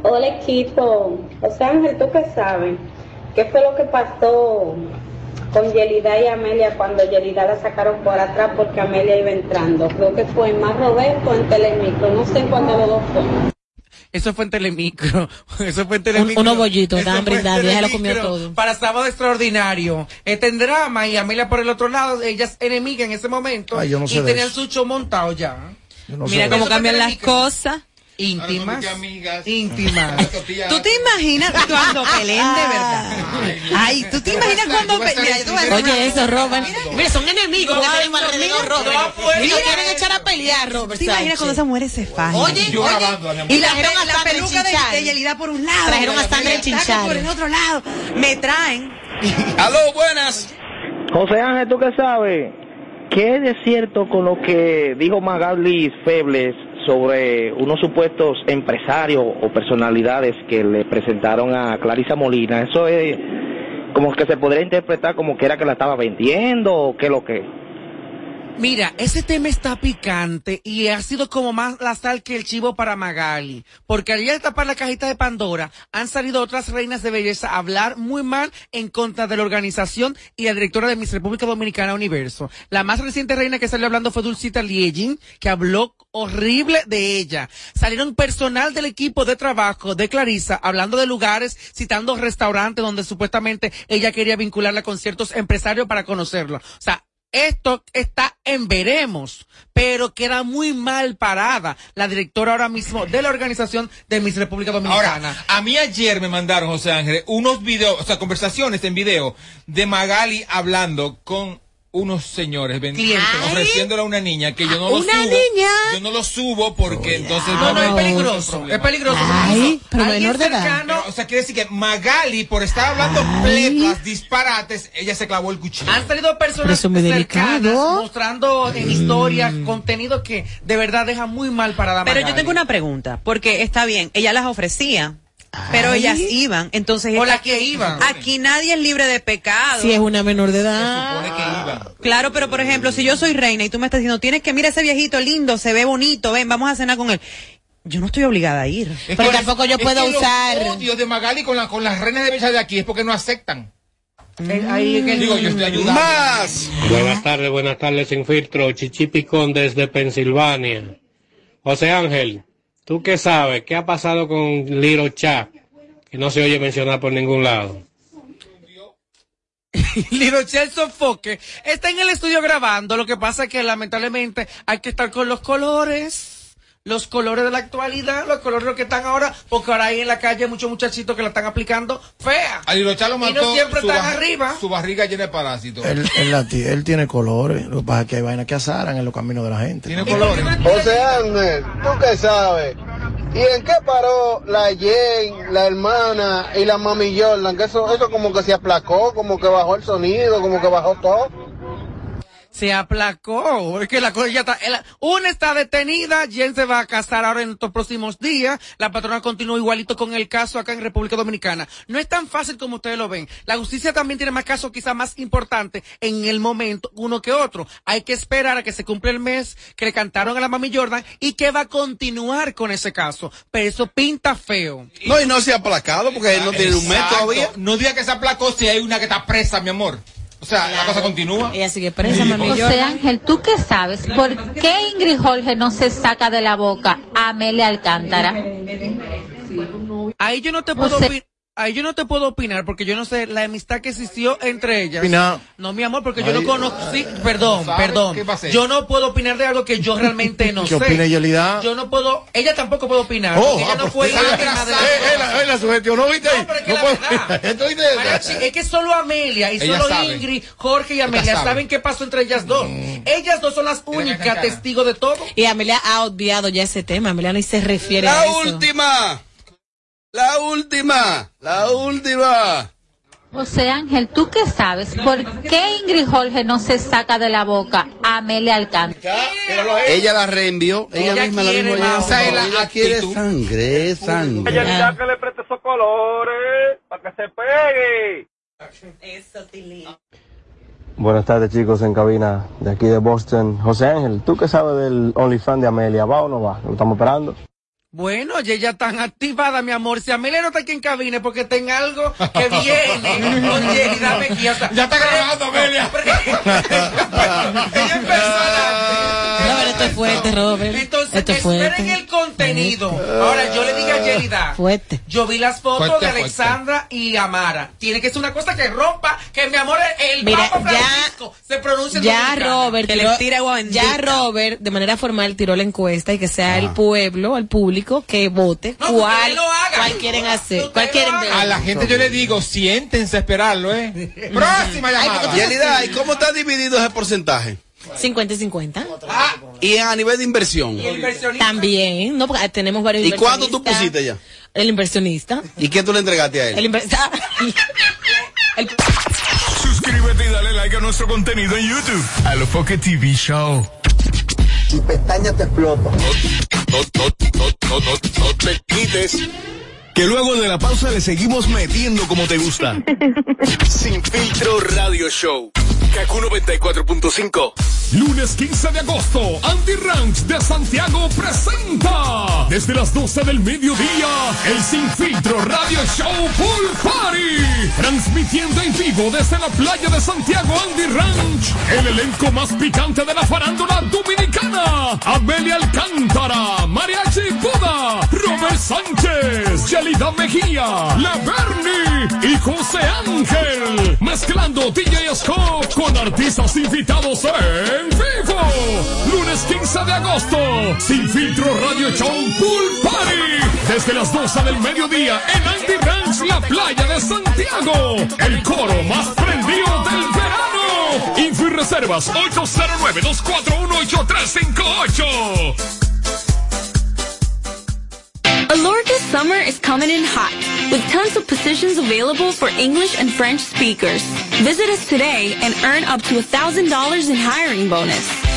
Hola equipo, José Ángel, ¿tú qué sabes? ¿Qué fue lo que pasó con Yelida y Amelia cuando Yelida la sacaron por atrás porque Amelia iba entrando? Creo que fue Más Roberto en Telemicro, no sé de los dos fue. Eso fue en Telemicro. Eso fue en Telemicro. unos bollitos, estaban brindando, ella lo comió todo. Para Sábado Extraordinario. Este en drama y Amelia por el otro lado, ellas enemigas en ese momento. Ay, yo no sé y tenían su show montado ya. Yo no Mira cómo cambian las cosas. Íntimas. Ahora son amigas. Íntimas. ¿Tú te imaginas cuando peleen de verdad? Ay, ¿tú te imaginas cuando? Mira, una Oye, eso. Robert. Mira, son enemigos tienen Cuando- alrededor, mira, Robert. ser. quieren echar a pelear, Robert. ¿Te imaginas cuando esas mujeres se fajan? Oye. Y la, trajeron a la peluca de, de Yelida por un lado. Trajeron a peluca Chinchal. por el otro lado. Me traen. Aló, buenas. José Ángel, ¿tú qué sabes? ¿Qué es de cierto con lo que dijo Magali Febles sobre unos supuestos empresarios o personalidades que le presentaron a Clarisa Molina? Eso es como que se podría interpretar como que era que la estaba vendiendo o qué lo que. Mira, ese tema está picante y ha sido como más la sal que el chivo para Magali. Porque al ya tapar la cajita de Pandora, han salido otras reinas de belleza a hablar muy mal en contra de la organización y la directora de Miss República Dominicana Universo. La más reciente reina que salió hablando fue Dulcita Liegin, que habló horrible de ella. Salieron personal del equipo de trabajo de Clarisa hablando de lugares, citando restaurantes donde supuestamente ella quería vincularla con ciertos empresarios para conocerlo. O sea, esto está en veremos, pero queda muy mal parada la directora ahora mismo de la organización de Miss República Dominicana. Ahora, a mí ayer me mandaron, José Ángel, unos videos, o sea, conversaciones en video de Magali hablando con unos señores ven- Clientes. ofreciéndole a una niña que yo no lo ¿Una subo. niña? Yo no lo subo porque entonces no, no, es peligroso, es peligroso. Ay, pero menor de edad. Pero, o sea, quiere decir que Magali, por estar hablando plepas, disparates, ella se clavó el cuchillo. Han salido personas cercanas delicado. mostrando en historias contenido que de verdad deja muy mal parada a Pero yo tengo una pregunta, porque está bien, ella las ofrecía, pero ellas iban, entonces O las que iban. aquí nadie es libre de pecado. Si es una menor de edad. Supone que iba. Claro, pero por ejemplo, si yo soy reina y tú me estás diciendo, tienes que mirar ese viejito lindo, se ve bonito, ven, vamos a cenar con él. Yo no estoy obligada a ir. Es Pero que- tampoco yo es puedo que los usar- odios de Magali con, la, con las reinas de belleza de aquí es porque no aceptan. Eh, ahí en el- Digo, yo estoy ayudando. Más. Buenas tardes, buenas tardes, sin filtro. Chichi Picón desde Pensilvania. José Ángel, ¿tú qué sabes? ¿Qué ha pasado con Cha? Que no se oye mencionar por ningún lado. Lirochel Sofoque está en el estudio grabando. Lo que pasa es que lamentablemente hay que estar con los colores. Los colores de la actualidad, los colores que están ahora, porque ahora hay en la calle muchos muchachitos que la están aplicando fea. Y mató no siempre están ba- arriba. Su barriga llena de parásitos. Él, él, la ti- él tiene colores. Lo que pasa es que hay vainas que azaran en los caminos de la gente. Tiene colores. José Ángel, ¿tú qué sabes? ¿Y en qué paró la Jane, la hermana y la mami Jordan? Que eso, eso como que se aplacó, como que bajó el sonido, como que bajó todo. Se aplacó. Es que la cosa ya está. el- una está detenida, Jen se va a casar ahora en estos próximos días. La patrona continúa igualito con el caso acá en República Dominicana. No es tan fácil como ustedes lo ven. La justicia también tiene más casos quizás más importantes en el momento uno que otro. Hay que esperar a que se cumpla el mes que le cantaron a la mami Jordan y que va a continuar con ese caso. Pero eso pinta feo. No, y no se ha aplacado porque él no tiene un mes todavía. No diga que se aplacó si hay una que está presa, mi amor. O sea, la cosa continúa. Ella sigue presa, mami. José Ángel, ¿tú qué sabes? ¿Por qué Ingrid Jorge no se saca de la boca a Amelia Alcántara? Ahí yo no te puedo José- Ahí yo no te puedo opinar porque yo no sé la amistad que existió entre ellas. Opinar. No, mi amor, porque yo no conozco. Sí, perdón, ¿Sabe perdón. qué a? Yo no puedo opinar de algo que yo realmente no ¿Qué sé. opina Yelida? Yo no puedo. Ella tampoco puede opinar. Oh, ella ah, no pues, fue eh, de eh, eh, la- eh, la sugestionó, ¿viste? No, pero es que No la verdad. Mariachi, es que solo Amelia y Ella solo. Ingrid, Jorge y Amelia sabe. saben qué pasó entre ellas dos. Ellas dos son las únicas testigos de todo. Y Amelia ha obviado ya ese tema. Amelia ni se refiere a La eso. última. La última. La última. José Ángel, ¿tú qué sabes? ¿Por qué Ingrid Jorge no se saca de la boca a Amelia Alcántara? Ella la reenvió. Ella, Ella misma la quiere misma más. llevó. Esa es la Ella quiere sangre, sangre. Yelida que le preste esos colores para que se pegue. Buenas tardes chicos en cabina de aquí de Boston. José Ángel, ¿tú qué sabes del OnlyFans de Amelia? ¿Va o no va? Lo estamos esperando. Bueno, y ella tan activada, mi amor. Si Amelia no está aquí en cabina porque tenga algo que viene con Yelida Mejía. O sea, Ya está grabando, Amelia. Robert, esto es fuerte, Robert. Entonces, esto es fuerte. esperen el contenido. Ahora, yo le digo a Yelida. Fuerte. Yo vi las fotos Fuerte, de fuerte. Alexandra y Amara. Tiene que ser una cosa que rompa, que mi amor, el Mira, Papa ya- Francisco se pronuncia en Ya dominicana. Robert, tiró- ya Robert, de manera formal, tiró la encuesta y que sea el pueblo, el público, que vote cuál, cuál quieren hacer, cuál quieren ver. A la gente yo le digo, siéntense a esperarlo, ¿eh? Próxima llamada. Yelida, ¿y cómo está dividido ese porcentaje? 50 y 50. Y a nivel de inversión. También, no, porque tenemos varios ¿Y cuánto tú pusiste ya? El inversionista. ¿Y qué tú le entregaste a él? El inversionista. Suscríbete y dale like a nuestro contenido en YouTube. A lo Foque TV Show. Tu pestaña te explota. No, no, no, no, no, no te quites. Que luego de la pausa le seguimos metiendo como te gusta. Sin filtro radio show. Kaku 94.5. Lunes 15 de agosto, Andy Ranch de Santiago presenta desde las 12 del mediodía el Sin Filtro Radio Show Pool Party. Transmitiendo en vivo desde la playa de Santiago Andy Ranch. El elenco más picante de la farándula dominicana. Amelia Alcántara, Mariachi Buda, Robert Sánchez, Yelida Mejía, La Bernie y José Ángel. Mezclando DJ Scott con artistas invitados en vivo. Lunes 15 de agosto, Sin Filtro Radio Show Pool Party. Desde las 12 del mediodía en Andy Ranch, la playa de Santiago. El coro más prendido del verano. Info y reservas 809-241-8358. Summer is coming in hot, with tons of positions available for English and French speakers. Visit us today and earn up to $1,000 in hiring bonus.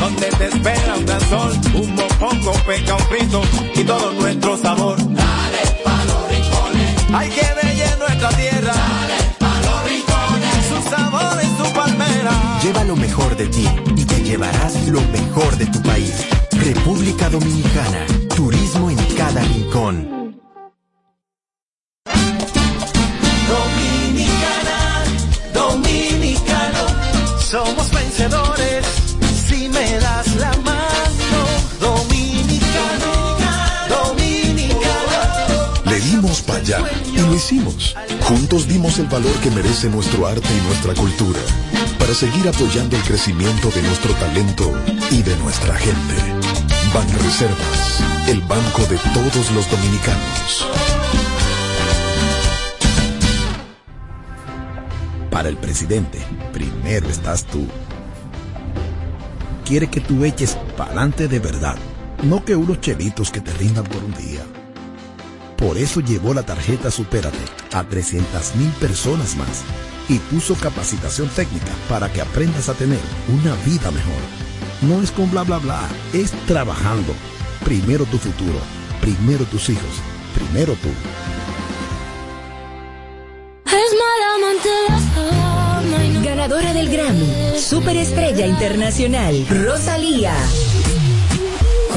Donde te espera un gran sol, un mopongo, peca, un frito y todo nuestro sabor. Dale a los rincones, hay que bella nuestra tierra. Dale a los rincones, su sabor y su palmera. Lleva lo mejor de ti y te llevarás lo mejor de tu país. República Dominicana. Turismo en cada rincón. Dominicana, dominicano, somos vencedores hicimos. Juntos dimos el valor que merece nuestro arte y nuestra cultura para seguir apoyando el crecimiento de nuestro talento y de nuestra gente. Banreservas, el banco de todos los dominicanos. Para el presidente, primero estás tú. Quiere que tú eches pa'lante de verdad, no que unos chelitos que te rindan por un día. Por eso llevó la tarjeta Supérate a 300 mil personas más. y puso capacitación técnica para que aprendas a tener una vida mejor. No es con bla bla bla, es trabajando. Primero tu futuro, primero tus hijos, primero tú. Ganadora del Grammy, Superestrella Internacional, Rosalía.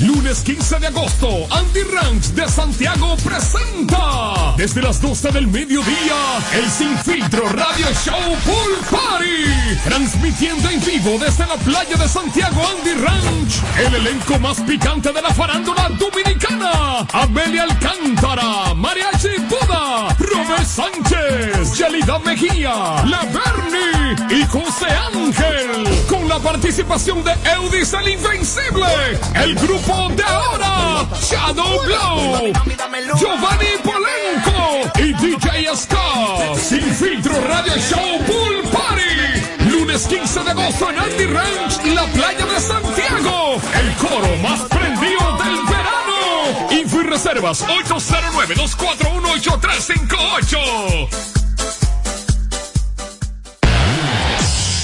Lunes 15 de agosto, Andy Ranch de Santiago presenta desde las 12 del mediodía el Sin Filtro Radio Show Pool Party. Transmitiendo en vivo desde la playa de Santiago Andy Ranch. El elenco más picante de la farándula dominicana. Amelia Alcántara, Mariachi Buda, Robert Sánchez, Yelida Mejía, La Bernie y José Ángel. Con la participación de Eudis el Invencible. El grupo de ahora, Shadow Blow, Giovanni Polenco y DJ Scott. Sin filtro Radio Show Pool Party. Lunes 15 de agosto en Andy Ranch la playa de Santiago. El coro más prendido del verano. Info reservas 809-241-8358.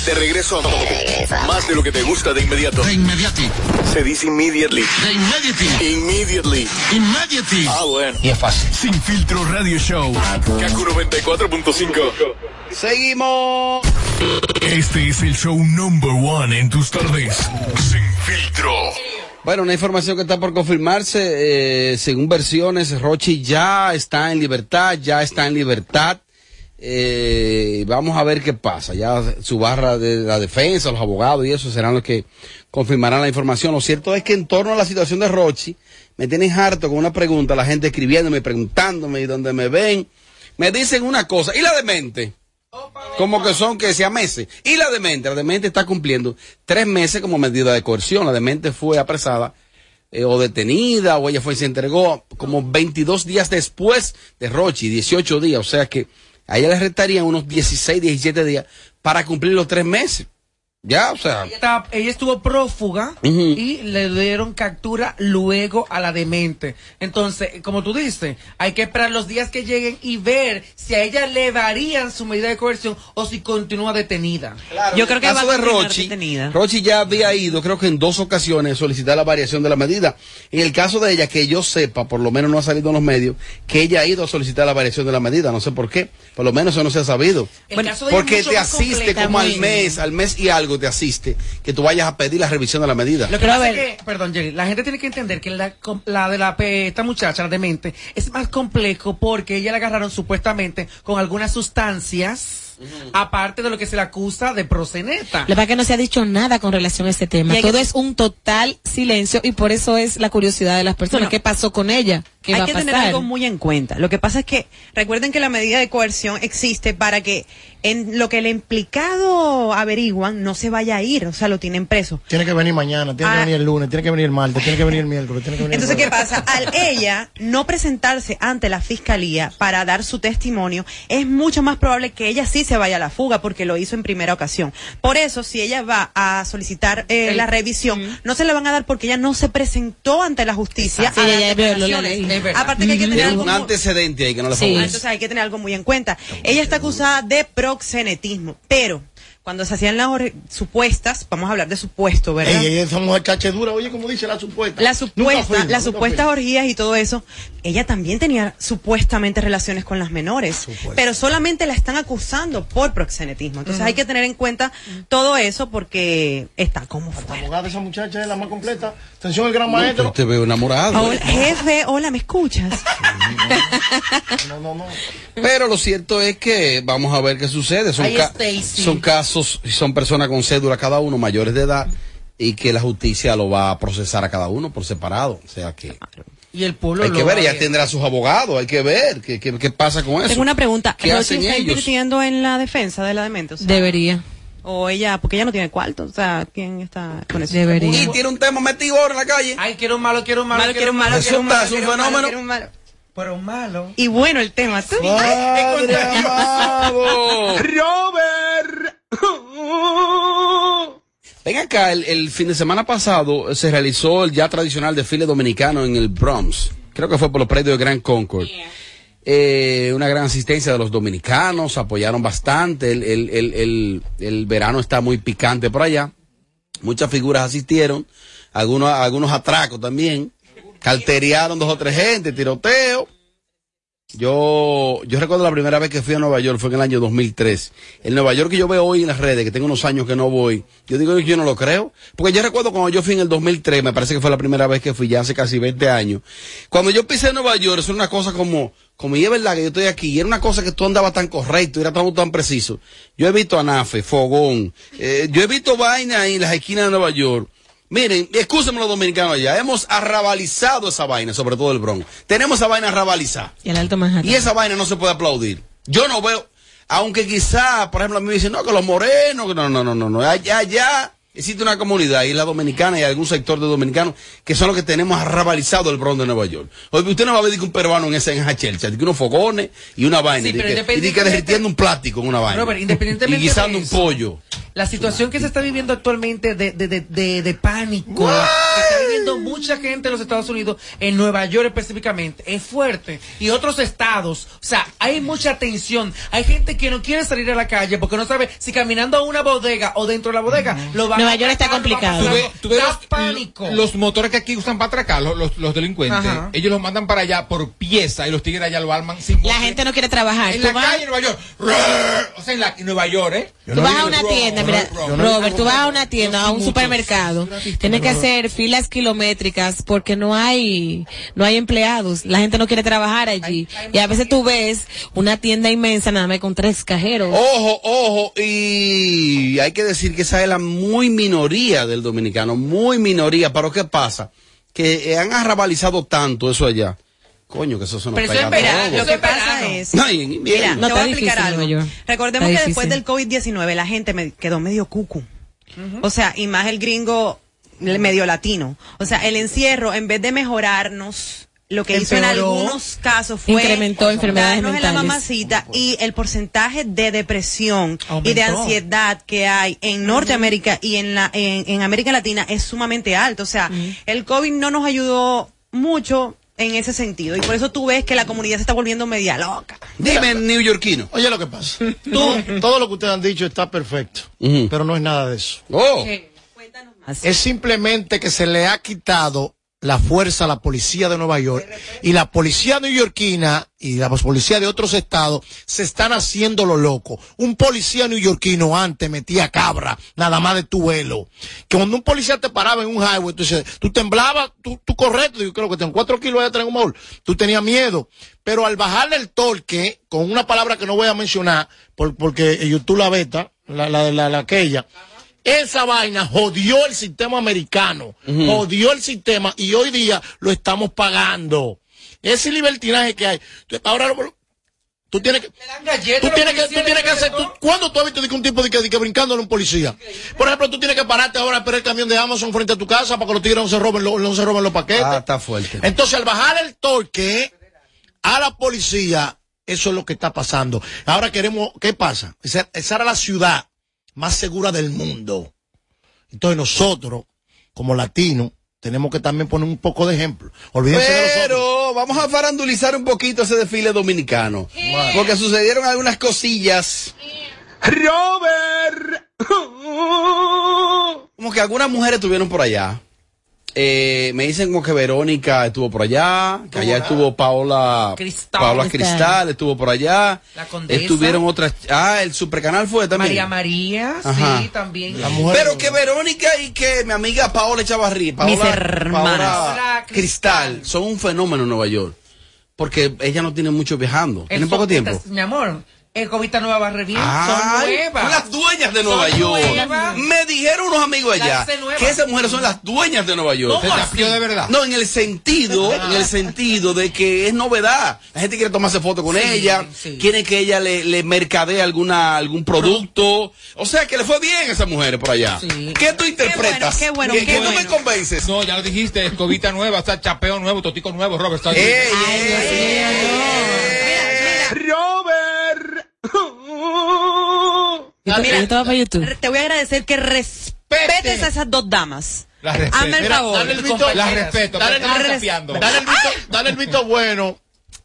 De regreso a más de lo que te gusta de inmediato. De inmediati. Se dice immediately. De inmediati. Immediately. Immediately. Ah, bueno. Y es fácil. Sin filtro radio show. Kaku 94.5. Seguimos. Este es el show number one en tus tardes. Sin filtro. Bueno, una información que está por confirmarse, eh, según versiones, Rochi ya está en libertad, ya está en libertad. Eh, vamos a ver qué pasa. Ya su barra de la defensa, los abogados y eso serán los que confirmarán la información. Lo cierto es que en torno a la situación de Rochi, me tienen harto con una pregunta, la gente escribiéndome, preguntándome y donde me ven, me dicen una cosa. ¿Y la demente? Como que son que sea meses. Y la demente, la demente está cumpliendo tres meses como medida de coerción. La demente fue apresada eh, o detenida o ella fue y se entregó como 22 días después de Rochi, 18 días. O sea que a ella le restarían unos 16, 17 días para cumplir los tres meses. Ya, o sea. Ella, estuvo prófuga y le dieron captura luego a la demente. Entonces, como tú dices, hay que esperar los días que lleguen y ver si a ella le darían su medida de coerción o si continúa detenida. Yo creo que el caso de Rochi, Rochi ya había ido, creo que en dos ocasiones, a solicitar la variación de la medida. En el caso de ella, que yo sepa, por lo menos no ha salido en los medios, que ella ha ido a solicitar la variación de la medida. No sé por qué. Por lo menos eso no se ha sabido. El caso de ella es Porque te asiste como al mes, al mes y algo te asiste, que tú vayas a pedir la revisión de la medida. Lo que pasa es que, perdón, Jerry, la gente tiene que entender que la, com- la de la pe- esta muchacha, la demente, es más complejo porque ella la agarraron supuestamente con algunas sustancias, aparte de lo que se le acusa de proseneta. La verdad que no se ha dicho nada con relación a este tema. Que- Todo es un total silencio y por eso es la curiosidad de las personas. Bueno, ¿Qué pasó con ella? ¿Qué Hay va a que tener algo muy en cuenta. Lo que pasa es que recuerden que la medida de coerción existe para que en lo que el implicado averiguan no se vaya a ir, o sea, lo tienen preso. Tiene que venir mañana, tiene Ah. que venir el lunes, tiene que venir el martes, tiene que venir el miércoles, tiene que venir el Entonces, ¿qué jueves. pasa? Al ella no presentarse ante la fiscalía para dar su testimonio, es mucho más probable que ella sí se vaya a la fuga porque lo hizo en primera ocasión. Por eso, si ella va a solicitar eh, El- la revisión, no se la van a dar porque ella no se presentó ante la justicia Sí, dar ella violó la declaraciones. ley. Es verdad. Aparte que hay que tener algo un muy- antecedente ahí que no le favorece. Entonces hay que tener algo muy en cuenta. Ella está acusada de proxenetismo, pero cuando se hacían las supuestas, vamos a hablar de supuesto, ¿verdad? Ey, ey, esa mujer cachedura, oye, como dice la supuesta. La supuesta, las supuestas fui. orgías y todo eso, ella también tenía supuestamente relaciones con las menores, pero solamente la están acusando por proxenetismo. Entonces hay que tener en cuenta todo eso porque está como La fuera. abogada de esa muchacha es la más completa. Atención, el gran No, maestro. yo te veo enamorado. Hola, jefe, hola, ¿me escuchas? No, no, no. Pero lo cierto es que vamos a ver qué sucede. Son, ca- son casos, son personas con cédula cada uno, mayores de edad, y que la justicia lo va a procesar a cada uno por separado. O sea que Y el pueblo hay que ver, a ella tendrá sus abogados, hay que ver qué, qué, qué pasa con eso. Tengo una pregunta. ¿Qué ¿Rochi hacen está ellos? invirtiendo en la defensa de la demente? O sea, Debería. O ella, porque ella no tiene cuarto. O sea, ¿quién está con eso? Y tiene un tema metido ahora en la calle. Ay, quiero un malo, quiero un malo, Malo, quiero un malo, quiero un malo, es un quiero un malo, fenómeno. quiero un malo. Pero malo. Y bueno el tema, tú. Padre amado. Robert. Ven acá, el, el fin de semana pasado se realizó el ya tradicional desfile dominicano en el Bronx. Creo que fue por los predios de Grand Concord. Eh, una gran asistencia de los dominicanos, apoyaron bastante. El, el, el, el, el verano está muy picante por allá. Muchas figuras asistieron, algunos, algunos atracos también. Carteriaron dos o tres gente, tiroteo. Yo, yo recuerdo la primera vez que fui a Nueva York, fue en el año 2003. El Nueva York que yo veo hoy en las redes, que tengo unos años que no voy, yo digo yo no lo creo. Porque yo recuerdo cuando yo fui en el 2003, me parece que fue la primera vez que fui, ya hace casi 20 años. Cuando yo pisé en Nueva York, es una cosa como, como y es verdad que yo estoy aquí, y era una cosa que tú andabas tan correcto, era tan, tan preciso. Yo he visto anafe, fogón, eh, yo he visto vaina en las esquinas de Nueva York. Miren, escúsenme los dominicanos allá, hemos arrabalizado esa vaina, sobre todo el Bronx. Tenemos esa vaina arrabalizada. Y el Alto Manhattan. Y esa vaina no se puede aplaudir. Yo no veo, aunque quizá, por ejemplo, a mí me dicen, no, que los morenos, no, no, no, no, no, allá, allá existe una comunidad, y la dominicana y algún sector de dominicanos, que son los que tenemos arrabalizado el Bronx de Nueva York. Oye, usted no va a ver que un peruano en esa, en esa chelcha, que unos fogones y una vaina, Sí, y que, derritiendo un plástico en una vaina. Robert, independientemente y guisando de un pollo. La situación que se está viviendo actualmente de, de, de, de, pánico, mucha gente en los Estados Unidos, en Nueva York específicamente, es fuerte. Y otros estados, o sea, hay mucha tensión. Hay gente que no quiere salir a la calle porque no sabe si caminando a una bodega o dentro de la bodega lo van Nueva a York está lo complicado. Tú ves, los, pánico. los motores que aquí usan para atracar, los, los, los delincuentes, Ajá. ellos los mandan para allá por pieza y los tigres allá lo arman sin La gente no quiere trabajar. En la vas- calle en Nueva York. O sea, en, la, en Nueva York, ¿eh? Tú vas a una tienda, mira, Robert, tú vas a una tienda, a un supermercado, tienes que hacer filas kilométricas porque no hay, no hay empleados, la gente no quiere trabajar allí. Y a veces tú ves una tienda inmensa nada más con tres cajeros. Ojo, ojo, y hay que decir que esa es la muy minoría del dominicano, muy minoría, pero ¿qué pasa? Que han arrabalizado tanto eso allá. Coño, que eso se nos Pero eso pega es lo que pasa es. No, y en invierno. Mira, No, te voy a explicar algo. York. Recordemos Está que después difícil. del COVID-19 la gente me quedó medio cucu. O sea, y más el gringo medio latino. O sea, el encierro, en vez de mejorarnos, lo que hizo en algunos casos fue Incrementó enfermedades darnos en la mentales. mamacita y el porcentaje de depresión y de ansiedad que hay en Norteamérica y en la en, en América Latina es sumamente alto. O sea, el COVID no nos ayudó mucho en ese sentido y por eso tú ves que la comunidad se está volviendo media loca. Dime, neoyorquino. Oye, lo que pasa. Tú, todo lo que ustedes han dicho está perfecto, pero no es nada de eso. Oh. Es simplemente que se le ha quitado la fuerza a la policía de Nueva York y la policía neoyorquina y la policía de otros estados se están haciendo lo loco. Un policía neoyorquino antes metía cabra, nada más de tu vuelo. Que cuando un policía te paraba en un highway, tú, dices, tú temblabas, tú, tú correcto, yo creo que tengo cuatro kilos allá atrás en un baúl. Tú tenías miedo. Pero al bajarle el torque, con una palabra que no voy a mencionar, por- porque YouTube la beta, la, la, la, la aquella, esa vaina jodió el sistema americano, jodió el sistema y hoy día lo estamos pagando. Ese libertinaje que hay. Ahora lo- tú tienes que. Tú tienes que, tú tienes que hacer. tú- ¿Cuándo tú has visto de que un tipo de que, de que brincándole a un policía? Por ejemplo, tú tienes que pararte ahora a esperar el camión de Amazon frente a tu casa para que los tigres no se roben, los- no se roben los paquetes. Ah, está fuerte. Entonces, al bajar el torque a la policía, eso es lo que está pasando. Ahora queremos, ¿qué pasa? Esa, esa era la ciudad más segura del mundo. Entonces nosotros, como latinos, tenemos que también poner un poco de ejemplo. Olvídense de los otros. Pero vamos a farandulizar un poquito ese desfile dominicano. Porque sucedieron algunas cosillas. Robert. Como que algunas mujeres estuvieron por allá. Eh, me dicen como que Verónica estuvo por allá, que allá estuvo Paola Cristal. Paola Cristal estuvo por allá. La Condesa. Estuvieron otras. Ah, el supercanal fue también. María María, Ajá. sí, también. Pero que Verónica y que mi amiga Paola Echavarri, Paola, Mis hermanas. Paola Cristal, son un fenómeno en Nueva York. Porque ella no tiene mucho viajando. Tienen Eso- poco tiempo. Mi amor, Escobita Nueva barre bien. Ay, son nuevas. las dueñas de Nueva Son York. nuevas. Me dijeron unos amigos allá que esas mujeres son las dueñas de Nueva York. ¿Cómo de verdad? No, en el sentido, en el sentido de que es novedad. La gente quiere tomarse foto con Sí, ella, sí. quiere que ella le, le mercadee alguna, algún producto. O sea, que le fue bien a esas mujeres por allá. ¿Qué tú interpretas? qué bueno, ¿Qué, qué qué tú me bueno. convences? No, ya lo dijiste, escobita nueva, está chapeo nuevo, totico nuevo, Robert. Está Ey, Robert. Yo te- voy para YouTube. Te voy a agradecer que respetes a esas dos damas. Las respeto. Hazme el Mira, favor. dale el visto- Las respeto, Dale, el visto, dale el visto bueno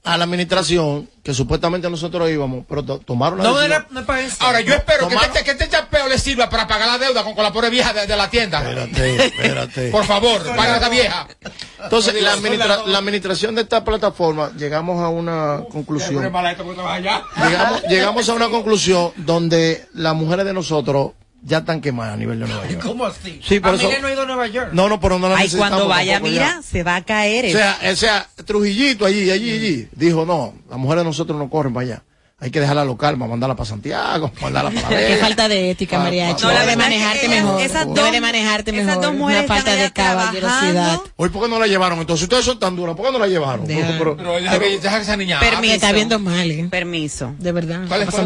a la administración, que supuestamente nosotros íbamos, pero to- tomaron la No, decisión. era, no es para eso. Ahora, yo espero que este, que este chapeo le sirva para pagar la deuda con, con la pobre vieja de, de la tienda. Espérate, espérate. Por favor, paga a esa vieja. Entonces, la, administra- la- la administración de esta plataforma, llegamos a una conclusión. Trabaja allá. Llegamos, llegamos a una conclusión donde las mujeres de nosotros ya están quemadas a nivel de Nueva York. ¿Cómo así? Sí, por Amelia eso- no ha ido a Nueva York. No, no, pero no la Ay, necesitamos cuando vaya, tampoco ya. mira, se va a caer. O sea, o sea, Trujillito allí, allí, allí, dijo, no, las mujeres de nosotros no corren para allá. Hay que dejarla local, para mandarla para Santiago, mandarla para La Qué falta de ética, Ah, Mariachi. no, la Debe es que manejarte mejor. esas dos- Debe de manejarte esas mejor. dos mujeres Una falta de caballerosidad. Hoy, ¿por qué no la llevaron? Entonces, ustedes son tan duras, ¿por qué no la llevaron? Deja- Pero- Pero deja que, deja que esa niña. Permiso. Está viendo mal, ¿eh? Permiso. De verdad.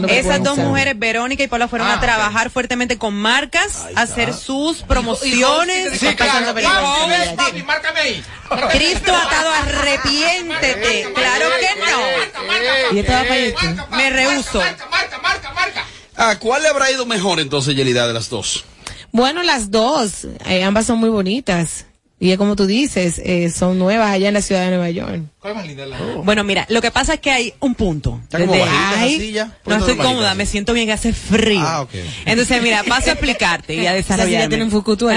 Esas dos mujeres, Verónica y Paula, fueron Ah, a trabajar fuertemente con marcas, a hacer sus promociones. Sí, claro. pasando Papi, márcame ahí. Cristo atado, arrepiéntete. Claro que no. Y voy para YouTube. Me rehuso. Marca, marca, marca, marca. ¿A cuál le habrá ido mejor entonces, Yelida, de las dos? Bueno, las dos, eh, ambas son muy bonitas. Y es como tú dices, eh, son nuevas allá en la ciudad de Nueva York. ¿Cuál es más linda? La... Bueno, mira, lo que pasa es que hay un punto. Está como bajita ay, silla. no estoy bajita, cómoda, me siento bien, hace frío. Ah, ok. Entonces, mira, paso a explicarte y a Esa desarrollarme. tiene un Fukutu.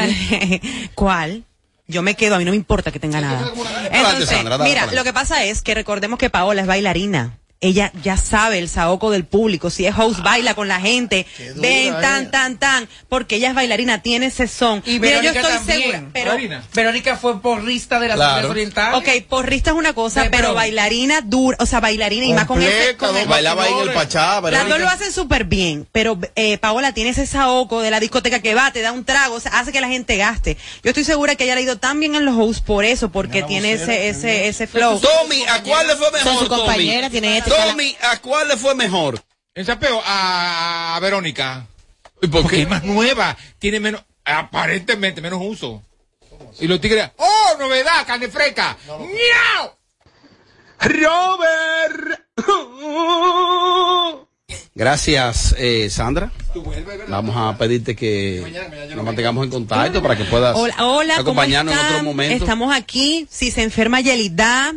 ¿Cuál? Yo me quedo, a mí no me importa que tenga nada. Entonces, mira, lo que pasa es que recordemos que Paola es bailarina. Ella ya sabe el saoco del público. Si es host, baila con la gente. Ven, tan, ella. tan, tan. Porque ella es bailarina, tiene ese son. Y Mira, yo estoy también. segura. Pero, Bailarina. Verónica fue porrista de las Claro. orientales. ok, porrista es una cosa, Sí, pero, pero- bailarina dura, o sea, bailarina y más con ese. Con el- Bailaba ahí en el Pachá, las dos Verónica. lo hacen súper bien, pero eh, Paola tiene ese saoco de la discoteca que va, te da un trago, o sea, hace que la gente gaste. Yo estoy segura que ella le ha ido tan bien en los hosts por eso, porque tiene ese, ese, ese flow. Tommy, ¿a cuál le fue mejor? Son su Tommy? compañera, tiene ética. Tommy, ¿a cuál le fue mejor? En chapeo a Verónica. ¿Y por Porque es más nueva, tiene menos, aparentemente menos uso. Y los tigres, ¡oh, novedad, carne fresca! ¡Miau! Robert. Gracias, eh, Sandra. Vamos a pedirte que nos mantengamos en contacto para que puedas Hola, hola, ¿cómo acompañarnos en otro momento. Estamos aquí, si se enferma Yelida,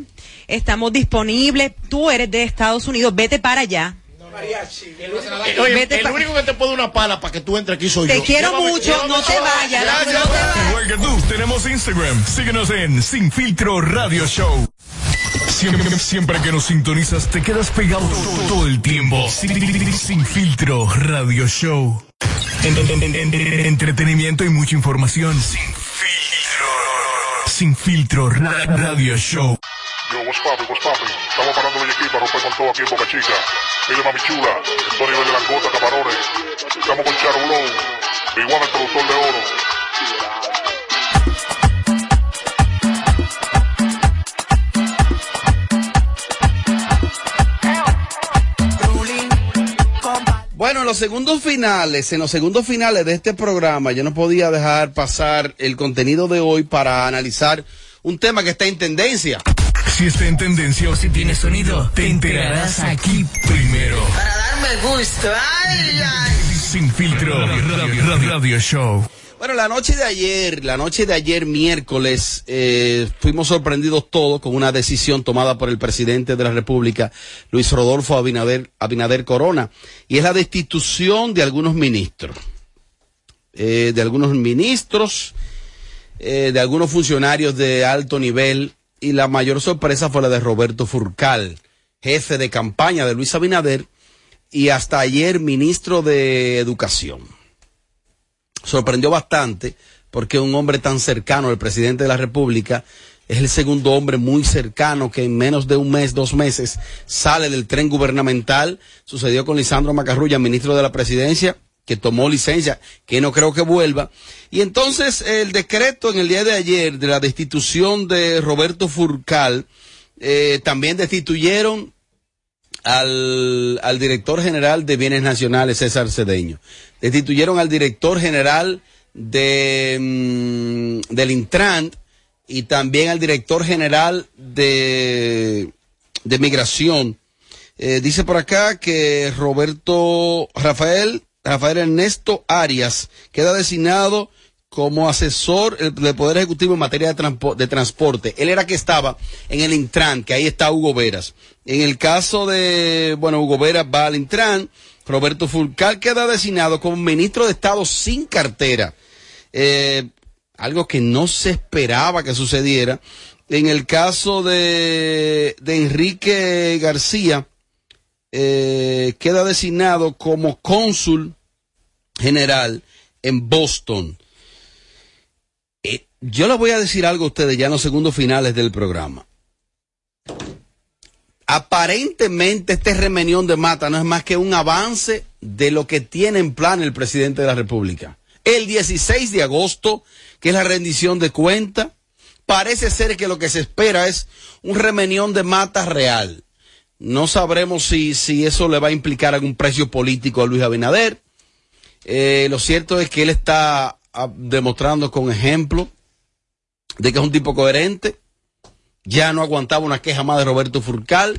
estamos disponibles. Tú eres de Estados Unidos, vete para allá. Eh, Oye, Vete el pa- único que te puede una pala para que tú entres aquí soy Te yo. quiero Llévame- mucho, llévame no te vayas. Gracias. no te vayas. Igual que tú, tenemos Instagram. Síguenos en Sin Filtro Radio Show. Siempre, siempre que nos sintonizas, te quedas pegado todo, todo el tiempo. Sin, Sin Filtro Radio Show. En- en- en- en- entretenimiento y mucha información. Sin Filtro. Sin Filtro Ra- Radio Show. Yo, what's poppin', what's poppin'? Estamos parando el equipo para romper con todo aquí en Boca Chica. Mire, mami chula, estoy nivel de langota, camarones. Estamos con Charo Blow, igual el productor de oro. Bueno, en los segundos finales, en los segundos finales de este programa, yo no podía dejar pasar el contenido de hoy para analizar un tema que está en tendencia. Si está en tendencia o si tiene sonido, te enterarás aquí primero. Para darme gusto. Ay, ay. Sin Filtro Radio, Radio- Radio Show. Bueno, la noche de ayer, la noche de ayer miércoles, eh, fuimos sorprendidos todos con una decisión tomada por el presidente de la República, Luis Rodolfo Abinader, Abinader Corona, y es la destitución de algunos ministros, eh, de algunos ministros, eh, de algunos funcionarios de alto nivel, y la mayor sorpresa fue la de Roberto Furcal, jefe de campaña de Luis Abinader, y hasta ayer ministro de Educación sorprendió bastante porque un hombre tan cercano al presidente de la República es el segundo hombre muy cercano que en menos de un mes, dos meses, sale del tren gubernamental. Sucedió con Lisandro Macarrulla, ministro de la presidencia, que tomó licencia, que no creo que vuelva. Y entonces el decreto en el día de ayer de la destitución de Roberto Furcal, eh, también destituyeron al, al director general de Bienes Nacionales, César Cedeño. Destituyeron al director general de, mm, del Intran y también al director general de, de Migración. Eh, dice por acá que Roberto Rafael, Rafael Ernesto Arias queda designado como asesor del Poder Ejecutivo en materia de, de, transporte. Él era que estaba en el Intran, que ahí está Hugo Veras. En el caso de, bueno, Hugo Veras va al Intran, Roberto Fulcal queda designado como ministro de Estado sin cartera. Eh, algo que no se esperaba que sucediera. En el caso de, de Enrique García, eh, queda designado como cónsul general en Boston. Eh, yo les voy a decir algo a ustedes ya en los segundos finales del programa. Aparentemente este remenión de mata no es más que un avance de lo que tiene en plan el presidente de la República. El 16 de agosto que es la rendición de cuenta. Parece ser que lo que se espera es un remenión de mata real. No sabremos si, si eso le va a implicar algún precio político a Luis Abinader. Eh, lo cierto es que él está ah, demostrando con ejemplo de que es un tipo coherente. Ya no aguantaba una queja más de Roberto Furcal.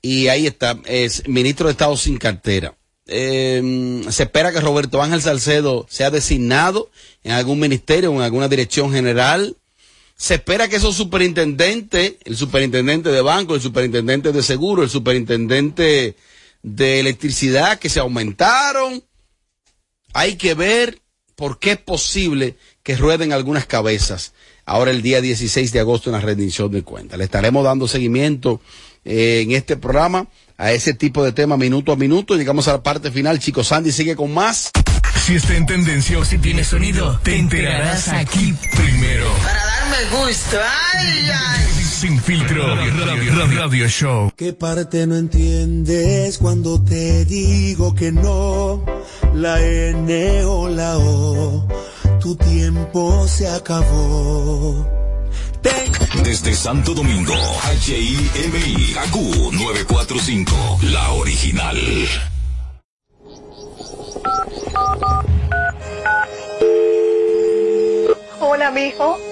Y ahí está, es ministro de Estado sin cartera. Eh, se espera que Roberto Ángel Salcedo sea designado en algún ministerio o en alguna dirección general. Se espera que esos superintendentes, el superintendente de banco, el superintendente de seguro, el superintendente de electricidad que se aumentaron, hay que ver por qué es posible que rueden algunas cabezas ahora el día 16 de agosto en la rendición de cuentas. Le estaremos dando seguimiento eh, en este programa a ese tipo de tema minuto a minuto. Llegamos a la parte final. Chicos, Sandy sigue con más. Si está en tendencia o si tiene sonido, te enterarás aquí primero. Darme gusto. Ay, ay. Sin filtro, radio, radio, show. ¿Qué parte no entiendes cuando te digo que no? La N o la O, tu tiempo se acabó. Desde Santo Domingo, HIMI, AQ 945, la original. Hola, mijo.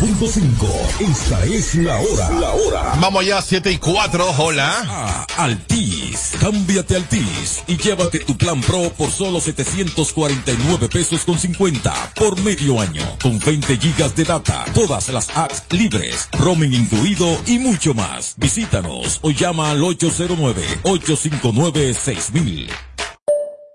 4.5. Esta es la hora. La hora. Vamos ya, 7 y 4, hola. Ah, Altis. Cámbiate Altis y llévate tu plan Pro por solo 749 pesos con 50 por medio año. Con 20 gigas de data, todas las apps libres, roaming incluido y mucho más. Visítanos o llama al 809-859-6000.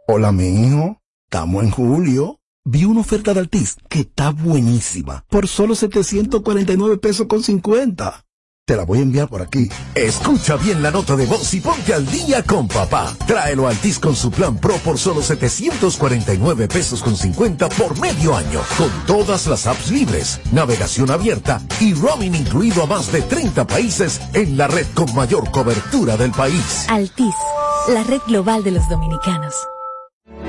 Hola, mi hijo. Estamos en julio. Vi una oferta de Altis que está buenísima. Por solo 749 pesos con 50. Te la voy a enviar por aquí. Escucha bien la nota de voz y ponte al día con papá. Tráelo a Altis con su plan Pro por solo 749 pesos con 50 por medio año. Con todas las apps libres, navegación abierta y roaming incluido a más de 30 países en la red con mayor cobertura del país. Altis, la red global de los dominicanos.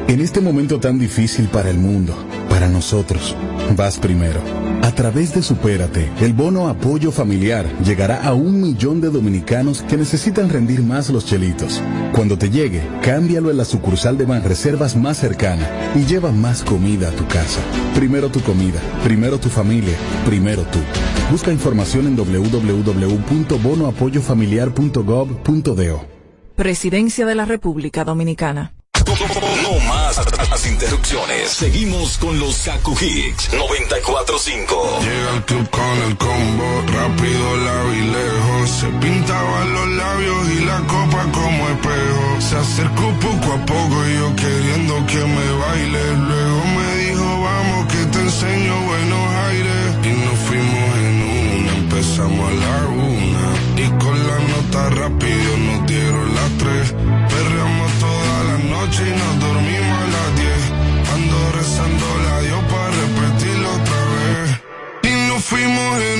En este momento tan difícil para el mundo, Para nosotros, vas primero. A través de Supérate, el bono apoyo familiar llegará a un millón de dominicanos que necesitan rendir más los chelitos. Cuando te llegue, cámbialo en la sucursal de Banreservas más cercana y lleva más comida a tu casa. Primero tu comida, primero tu familia, primero tú. Busca información en www.bonoapoyofamiliar.gov.do. Presidencia de la República Dominicana. Las interrupciones. Seguimos con los Kaku Hicks 945. Llega al club con el combo, rápido, la y lejos. Se pintaban los labios y la copa como espejo. Se acercó poco a poco y yo queriendo que me baile. Luego me dijo, vamos que te enseño buenos aires. Y nos fuimos en una, empezamos a la una. Y con la nota rápido nos dieron las tres. Perreamos toda la noche y nos nos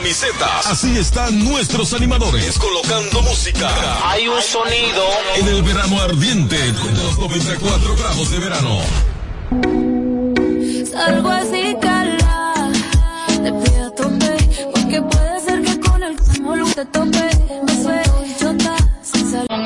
Camisetas. Así están nuestros animadores colocando música. Hay un sonido. En el verano ardiente de los 94 grados de verano. Salgo